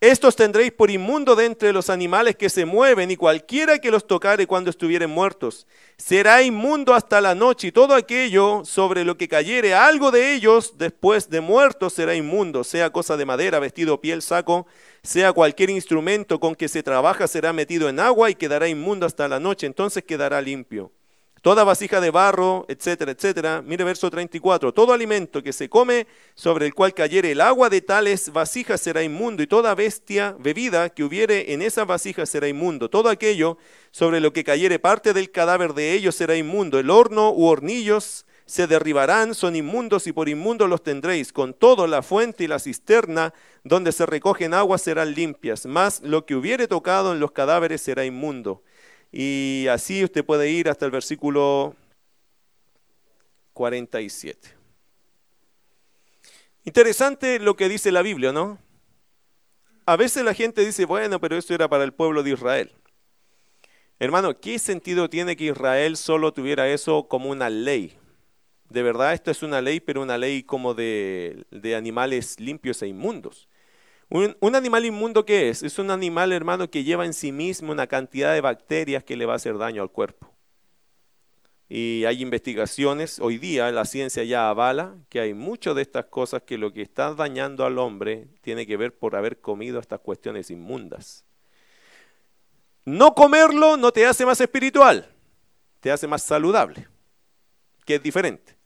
Estos tendréis por inmundo de entre los animales que se mueven, y cualquiera que los tocare cuando estuvieren muertos, será inmundo hasta la noche, y todo aquello sobre lo que cayere algo de ellos después de muertos será inmundo, sea cosa de madera, vestido, piel, saco, sea cualquier instrumento con que se trabaja será metido en agua y quedará inmundo hasta la noche, entonces quedará limpio. Toda vasija de barro, etcétera, etcétera. Mire verso 34. Todo alimento que se come sobre el cual cayere el agua de tales vasijas será inmundo, y toda bestia bebida que hubiere en esa vasija será inmundo. Todo aquello sobre lo que cayere parte del cadáver de ellos será inmundo. El horno u hornillos se derribarán, son inmundos y por inmundos los tendréis. Con todo la fuente y la cisterna donde se recogen aguas serán limpias, mas lo que hubiere tocado en los cadáveres será inmundo. Y así usted puede ir hasta el versículo 47. Interesante lo que dice la Biblia, ¿no? A veces la gente dice, bueno, pero esto era para el pueblo de Israel. Hermano, ¿qué sentido tiene que Israel solo tuviera eso como una ley? De verdad, esto es una ley, pero una ley como de, de animales limpios e inmundos. Un, animal inmundo, ¿qué es? Es un animal, hermano, que lleva en sí mismo una cantidad de bacterias que le va a hacer daño al cuerpo. Y hay investigaciones, hoy día la ciencia ya avala que hay muchas de estas cosas que lo que está dañando al hombre tiene que ver por haber comido estas cuestiones inmundas. No comerlo no te hace más espiritual, te hace más saludable, que es diferente.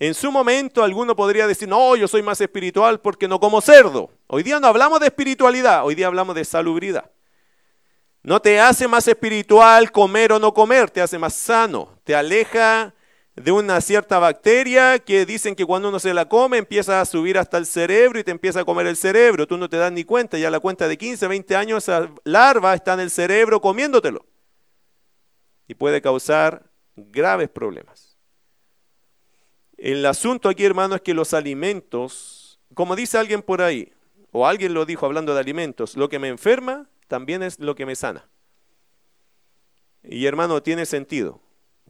En su momento alguno podría decir, no, yo soy más espiritual porque no como cerdo. Hoy día no hablamos de espiritualidad, hoy día hablamos de salubridad. No te hace más espiritual comer o no comer, te hace más sano, te aleja de una cierta bacteria que dicen que cuando uno se la come empieza a subir hasta el cerebro y te empieza a comer el cerebro. Tú no te das ni cuenta, ya la cuenta de 15, 20 años esa larva está en el cerebro comiéndotelo. Y puede causar graves problemas. El asunto aquí, hermano, es que los alimentos, como dice alguien por ahí, o alguien lo dijo hablando de alimentos, lo que me enferma también es lo que me sana. Y hermano, tiene sentido.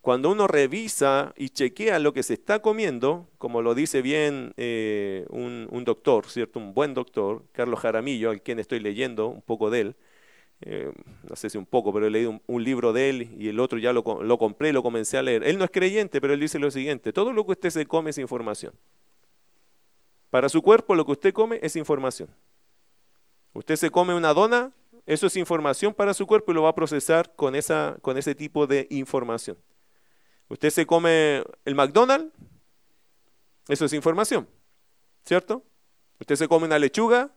Cuando uno revisa y chequea lo que se está comiendo, como lo dice bien eh, un, un, doctor, ¿cierto? Un buen doctor, Carlos Jaramillo, al quien estoy leyendo un poco de él, eh, no sé si un poco, pero he leído un, libro de él y el otro ya lo, lo compré, lo comencé a leer. Él no es creyente, pero él dice lo siguiente, todo lo que usted se come es información. Para su cuerpo lo que usted come es información. Usted se come una dona, eso es información para su cuerpo y lo va a procesar con, esa, con ese tipo de información. Usted se come el McDonald's, eso es información, ¿cierto? Usted se come una lechuga,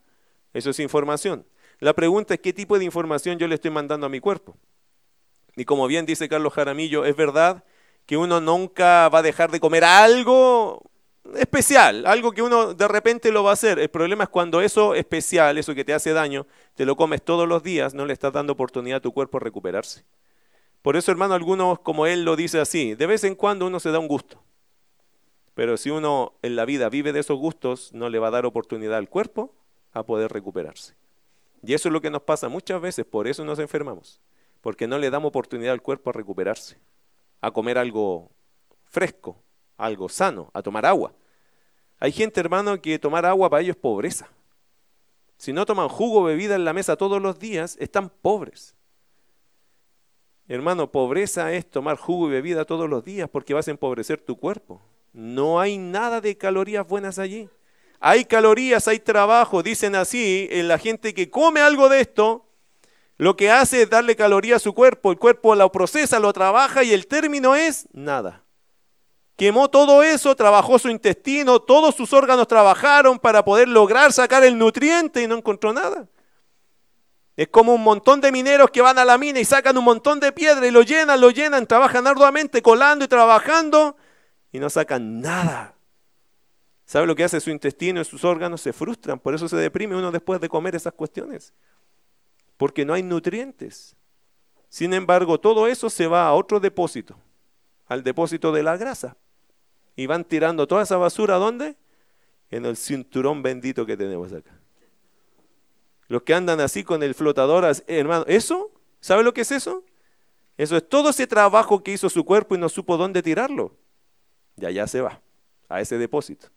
eso es información. La pregunta es qué tipo de información yo le estoy mandando a mi cuerpo. Y como bien dice Carlos Jaramillo, es verdad que uno nunca va a dejar de comer algo especial, algo que uno de repente lo va a hacer. El problema es cuando eso especial, eso que te hace daño, te lo comes todos los días, no le estás dando oportunidad a tu cuerpo a recuperarse. Por eso, hermano, algunos, como él lo dice así, de vez en cuando uno se da un gusto. Pero si uno en la vida vive de esos gustos, no le va a dar oportunidad al cuerpo a poder recuperarse. Y eso es lo que nos pasa muchas veces, por eso nos enfermamos, porque no le damos oportunidad al cuerpo a recuperarse, a comer algo fresco, algo sano, a tomar agua. Hay gente, hermano, que tomar agua para ellos es pobreza. Si no toman jugo o bebida en la mesa todos los días, están pobres. Hermano, pobreza es tomar jugo y bebida todos los días porque vas a empobrecer tu cuerpo. No hay nada de calorías buenas allí. Hay calorías, hay trabajo. Dicen así, en la gente que come algo de esto, lo que hace es darle caloría a su cuerpo. El cuerpo lo procesa, lo trabaja y el término es nada. Quemó todo eso, trabajó su intestino, todos sus órganos trabajaron para poder lograr sacar el nutriente y no encontró nada. Es como un montón de mineros que van a la mina y sacan un montón de piedra y lo llenan, lo llenan, trabajan arduamente, colando y trabajando y no sacan nada. ¿Sabe lo que hace su intestino y sus órganos? Se frustran, por eso se deprime uno después de comer esas cuestiones. Porque no hay nutrientes. Sin embargo, todo eso se va a otro depósito, al depósito de la grasa. Y van tirando toda esa basura, ¿a dónde? En el cinturón bendito que tenemos acá. Los que andan así con el flotador, hermano, ¿eso? ¿Sabe lo que es eso? Eso es todo ese trabajo que hizo su cuerpo y no supo dónde tirarlo y allá se va, a ese depósito.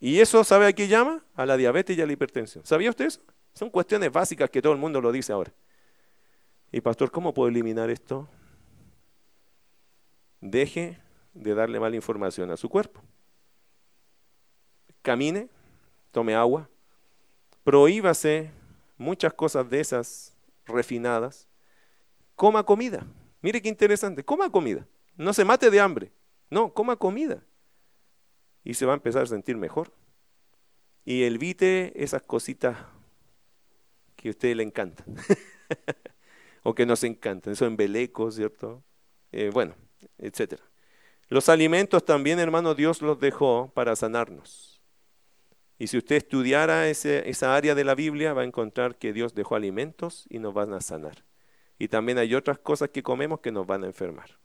Y eso, ¿sabe a qué llama? A la diabetes y a la hipertensión. ¿Sabía usted eso? Son cuestiones básicas que todo el mundo lo dice ahora. Y pastor, ¿cómo puedo eliminar esto? Deje de darle mala información a su cuerpo. Camine, tome agua, prohíbase muchas cosas de esas refinadas, coma comida. Mire qué interesante, coma comida. No se mate de hambre. No, coma comida. Y se va a empezar a sentir mejor. Y evite esas cositas que a usted le encantan. <laughs> o que nos encantan. Eso embeleco, ¿cierto? Eh, bueno, etcétera. Los alimentos también, hermano, Dios los dejó para sanarnos. Y si usted estudiara esa área de la Biblia, va a encontrar que Dios dejó alimentos y nos van a sanar. Y también hay otras cosas que comemos que nos van a enfermar.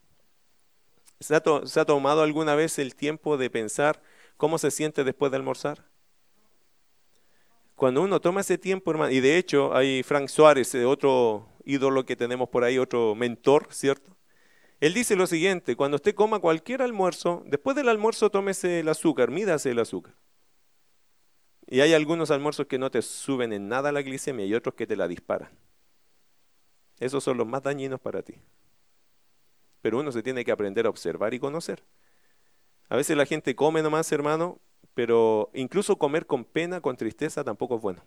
¿Se ha, tomado alguna vez el tiempo de pensar cómo se siente después de almorzar? Cuando uno toma ese tiempo, hermano, y de hecho hay Frank Suárez, eh, otro ídolo que tenemos por ahí, otro mentor, ¿cierto? Él dice lo siguiente, cuando usted coma cualquier almuerzo, después del almuerzo tómese el azúcar, mídase el azúcar. Y hay algunos almuerzos que no te suben en nada la glicemia y otros que te la disparan. Esos son los más dañinos para ti. Pero uno se tiene que aprender a observar y conocer. A veces la gente come nomás, hermano, pero incluso comer con pena, con tristeza, tampoco es bueno.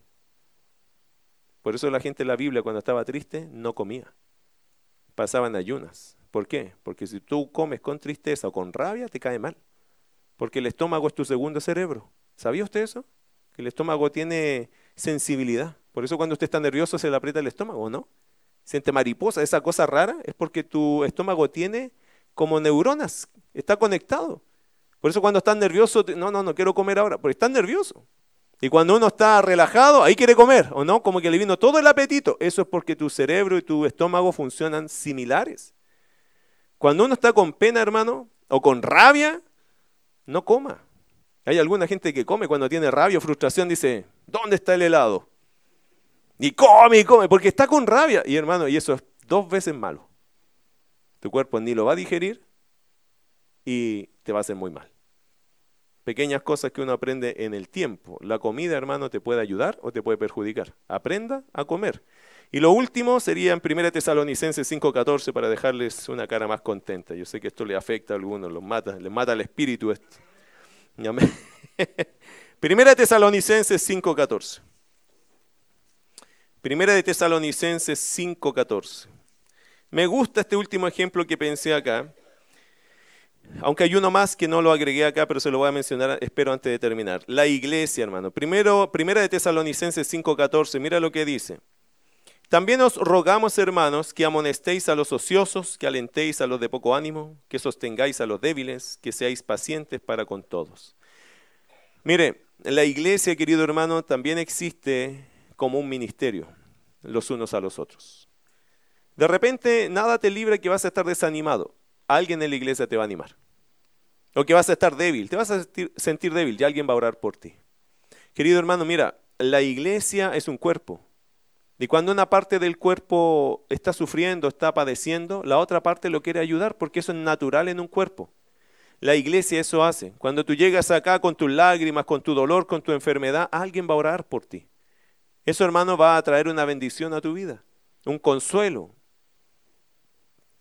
Por eso la gente en la Biblia cuando estaba triste no comía. Pasaban ayunas. ¿Por qué? Porque si tú comes con tristeza o con rabia, te cae mal. Porque el estómago es tu segundo cerebro. ¿Sabía usted eso? Que el estómago tiene sensibilidad. Por eso cuando usted está nervioso se le aprieta el estómago, ¿no? siente mariposa, esa cosa rara, es porque tu estómago tiene como neuronas, está conectado. Por eso cuando estás nervioso, no, no, no quiero comer ahora, porque estás nervioso. Y cuando uno está relajado, ahí quiere comer, ¿o no? Como que le vino todo el apetito. Eso es porque tu cerebro y tu estómago funcionan similares. Cuando uno está con pena, hermano, o con rabia, no coma. Hay alguna gente que come cuando tiene rabia o frustración, dice, ¿dónde está el helado? Y come y come, porque está con rabia. Y hermano, y eso es dos veces malo. Tu cuerpo ni lo va a digerir y te va a hacer muy mal. Pequeñas cosas que uno aprende en el tiempo. La comida, hermano, te puede ayudar o te puede perjudicar. Aprenda a comer. Y lo último sería en 1 Tesalonicenses 5:14 para dejarles una cara más contenta. Yo sé que esto le afecta a algunos, los mata, les mata el espíritu esto. 1 Tesalonicenses 5:14. Primera Tesalonicenses 5:14. Me gusta este último ejemplo que pensé acá. Aunque hay uno más que no lo agregué acá, pero se lo voy a mencionar, espero antes de terminar. La iglesia, hermano. Primero, primera de Tesalonicenses 5:14, mira lo que dice. También os rogamos, hermanos, que amonestéis a los ociosos, que alentéis a los de poco ánimo, que sostengáis a los débiles, que seáis pacientes para con todos. Mire, la iglesia, querido hermano, también existe como un ministerio, los unos a los otros. De repente, nada te libra que vas a estar desanimado. Alguien en la iglesia te va a animar. O que vas a estar débil, te vas a sentir, débil y alguien va a orar por ti. Querido hermano, mira, la iglesia es un cuerpo. Y cuando una parte del cuerpo está sufriendo, está padeciendo, la otra parte lo quiere ayudar porque eso es natural en un cuerpo. La iglesia eso hace. Cuando tú llegas acá con tus lágrimas, con tu dolor, con tu enfermedad, alguien va a orar por ti. Eso, hermano, va a traer una bendición a tu vida, un consuelo.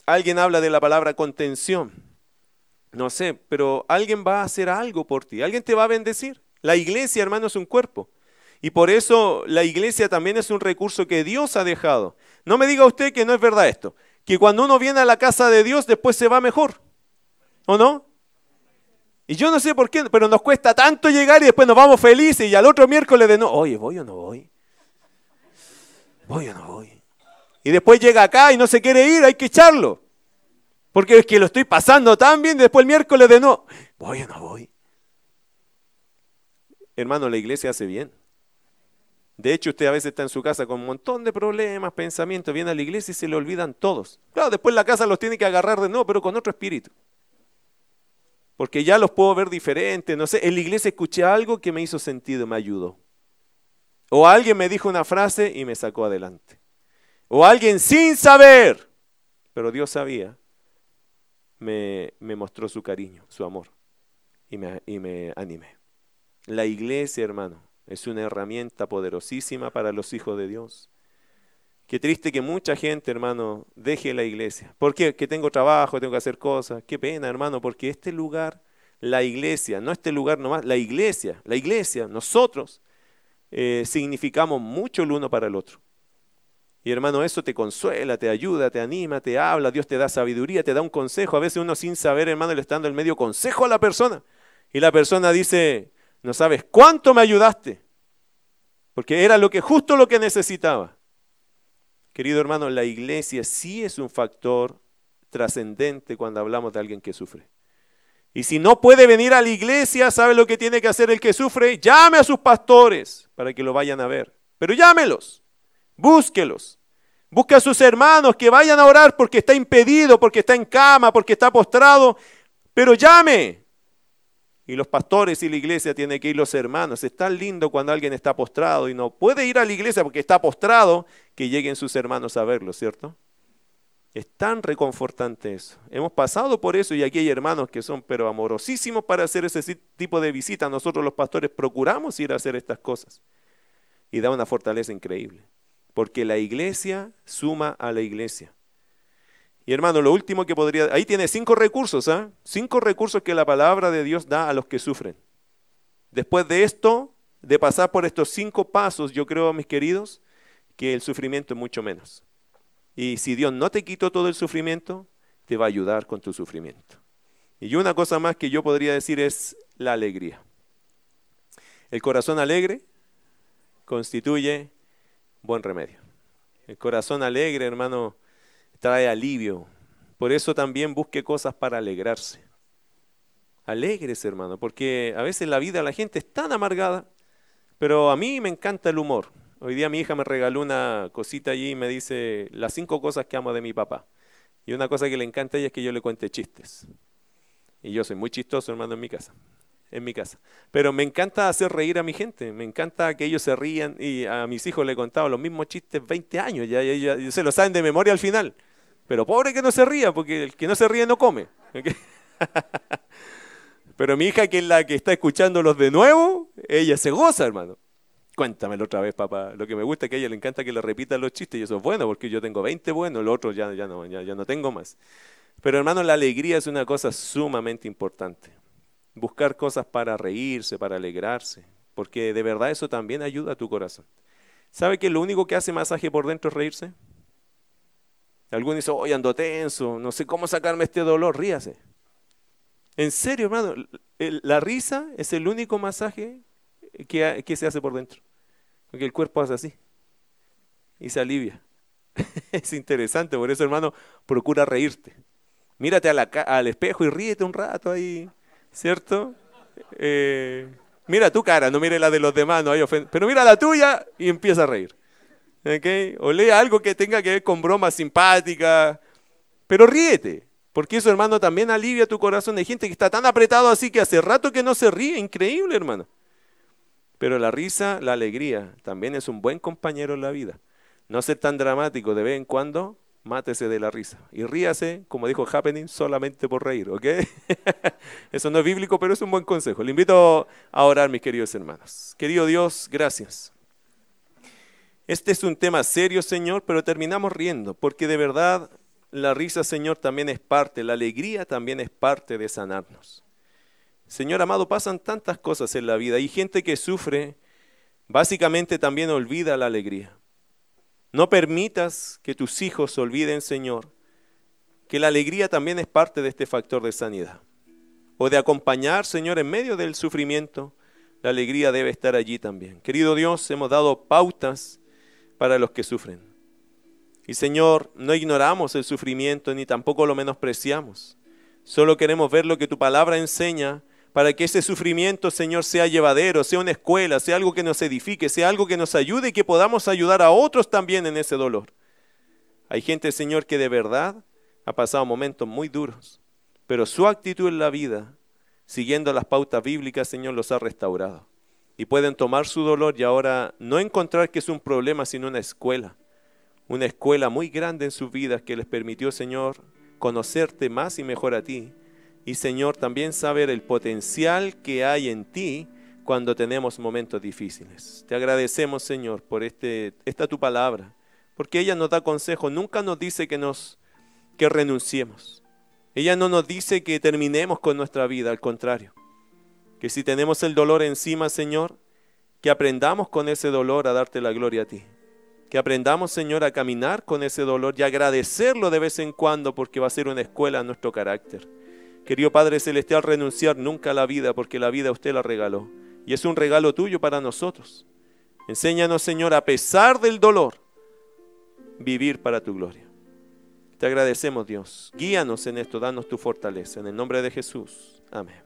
Alguien habla de la palabra contención. No sé, pero alguien va a hacer algo por ti. Alguien te va a bendecir. La iglesia, hermano, es un cuerpo. Y por eso la iglesia también es un recurso que Dios ha dejado. No me diga usted que no es verdad esto. Que cuando uno viene a la casa de Dios, después se va mejor. ¿O no? Y yo no sé por qué, pero nos cuesta tanto llegar y después nos vamos felices y al otro miércoles de no, oye, ¿voy o no voy? ¿Voy o no voy? Y después llega acá y no se quiere ir, hay que echarlo. Porque es que lo estoy pasando tan bien, después el miércoles de no, ¿voy o no voy? Hermano, la iglesia hace bien. De hecho, usted a veces está en su casa con un montón de problemas, pensamientos, viene a la iglesia y se le olvidan todos. Claro, después la casa los tiene que agarrar de nuevo, pero con otro espíritu. Porque ya los puedo ver diferentes, no sé, en la iglesia escuché algo que me hizo sentido, me ayudó. O alguien me dijo una frase y me sacó adelante. O alguien sin saber, pero Dios sabía, me, me mostró su cariño, su amor, y me, animé. La iglesia, hermano, es una herramienta poderosísima para los hijos de Dios. Qué triste que mucha gente, hermano, deje la iglesia. ¿Por qué? Que tengo trabajo, tengo que hacer cosas. Qué pena, hermano, porque este lugar, la iglesia, no este lugar nomás, la iglesia, la iglesia, nosotros eh, significamos mucho el uno para el otro. Y hermano, eso te consuela, te ayuda, te anima, te habla, Dios te da sabiduría, te da un consejo. A veces uno sin saber, hermano, le está dando el medio consejo a la persona. Y la persona dice, no sabes cuánto me ayudaste, porque era lo que justo lo que necesitaba. Querido hermano, la iglesia sí es un factor trascendente cuando hablamos de alguien que sufre. Y si no puede venir a la iglesia, ¿sabe lo que tiene que hacer el que sufre? Llame a sus pastores para que lo vayan a ver. Pero llámelos, búsquelos. Busque a sus hermanos que vayan a orar porque está impedido, porque está en cama, porque está postrado. Pero llame, y los pastores y la iglesia tienen que ir los hermanos. Es tan lindo cuando alguien está postrado y no puede ir a la iglesia porque está postrado, que lleguen sus hermanos a verlo, ¿cierto? Es tan reconfortante eso. Hemos pasado por eso y aquí hay hermanos que son pero amorosísimos para hacer ese tipo de visitas. Nosotros los pastores procuramos ir a hacer estas cosas. Y da una fortaleza increíble. Porque la iglesia suma a la iglesia. Y hermano, lo último que podría... Ahí tiene cinco recursos, ¿ah? Cinco recursos que la palabra de Dios da a los que sufren. Después de esto, de pasar por estos cinco pasos, yo creo, mis queridos, que el sufrimiento es mucho menos. Y si Dios no te quitó todo el sufrimiento, te va a ayudar con tu sufrimiento. Y una cosa más que yo podría decir es la alegría. El corazón alegre constituye buen remedio. El corazón alegre, hermano, trae alivio. Por eso también busque cosas para alegrarse. Alegres, hermano, porque a veces la vida de la gente es tan amargada, pero a mí me encanta el humor. Hoy día mi hija me regaló una cosita allí y me dice las cinco cosas que amo de mi papá. Y una cosa que le encanta a ella es que yo le cuente chistes. Y yo soy muy chistoso, hermano, en mi casa. En mi casa. Pero me encanta hacer reír a mi gente. Me encanta que ellos se rían. Y a mis hijos le he contado los mismos chistes 20 años. Ya, ya, ya se lo saben de memoria al final. Pero pobre que no se ría, porque el que no se ríe no come. <laughs> Pero mi hija, que es la que está escuchándolos de nuevo, ella se goza, hermano. Cuéntamelo otra vez, papá. Lo que me gusta es que a ella le encanta que le repitan los chistes y eso es bueno, porque yo tengo 20 buenos, el otro ya, ya, no, ya, ya no tengo más. Pero hermano, la alegría es una cosa sumamente importante. Buscar cosas para reírse, para alegrarse, porque de verdad eso también ayuda a tu corazón. ¿Sabe que lo único que hace masaje por dentro es reírse? Algunos dicen, hoy ando tenso, no sé cómo sacarme este dolor, ríase. En serio, hermano, la risa es el único masaje que, que se hace por dentro. Porque el cuerpo hace así y se alivia. <laughs> es interesante, por eso, hermano, procura reírte. Mírate al espejo y ríete un rato ahí, ¿cierto? Eh, mira tu cara, no mire la de los demás, no hay pero mira la tuya y empieza a reír. O lea algo que tenga que ver con broma simpática, pero ríete. Porque eso, hermano, también alivia tu corazón. Hay gente que está tan apretado así que hace rato que no se ríe. Increíble, hermano. Pero la risa, la alegría, también es un buen compañero en la vida. No ser tan dramático de vez en cuando, mátese de la risa. Y ríase, como dijo Happening, solamente por reír, ¿ok? <laughs> Eso no es bíblico, pero es un buen consejo. Le invito a orar, mis queridos hermanos. Querido Dios, gracias. Este es un tema serio, Señor, pero terminamos riendo, porque de verdad la risa, Señor, también es parte, la alegría también es parte de sanarnos. Señor amado, pasan tantas cosas en la vida y gente que sufre, básicamente también olvida la alegría. No permitas que tus hijos olviden, Señor, que la alegría también es parte de este factor de sanidad. O de acompañar, Señor, en medio del sufrimiento, la alegría debe estar allí también. Querido Dios, hemos dado pautas para los que sufren. Y Señor, no ignoramos el sufrimiento ni tampoco lo menospreciamos. Solo queremos ver lo que tu palabra enseña para que ese sufrimiento, Señor, sea llevadero, sea una escuela, sea algo que nos edifique, sea algo que nos ayude y que podamos ayudar a otros también en ese dolor. Hay gente, Señor, que de verdad ha pasado momentos muy duros, pero su actitud en la vida, siguiendo las pautas bíblicas, Señor, los ha restaurado. Y pueden tomar su dolor y ahora no encontrar que es un problema, sino una escuela. Una escuela muy grande en sus vidas que les permitió, Señor, conocerte más y mejor a ti y Señor, también saber el potencial que hay en ti cuando tenemos momentos difíciles. Te agradecemos, Señor, por este, esta tu palabra, porque ella nos da consejo, nunca nos dice que nos que renunciemos. Ella no nos dice que terminemos con nuestra vida, al contrario. Que si tenemos el dolor encima, Señor, que aprendamos con ese dolor a darte la gloria a ti. Que aprendamos, Señor, a caminar con ese dolor y agradecerlo de vez en cuando porque va a ser una escuela a nuestro carácter. Querido Padre Celestial, renunciar nunca a la vida porque la vida usted la regaló. Y es un regalo tuyo para nosotros. Enséñanos, Señor, a pesar del dolor, vivir para tu gloria. Te agradecemos, Dios. Guíanos en esto, danos tu fortaleza. En el nombre de Jesús. Amén.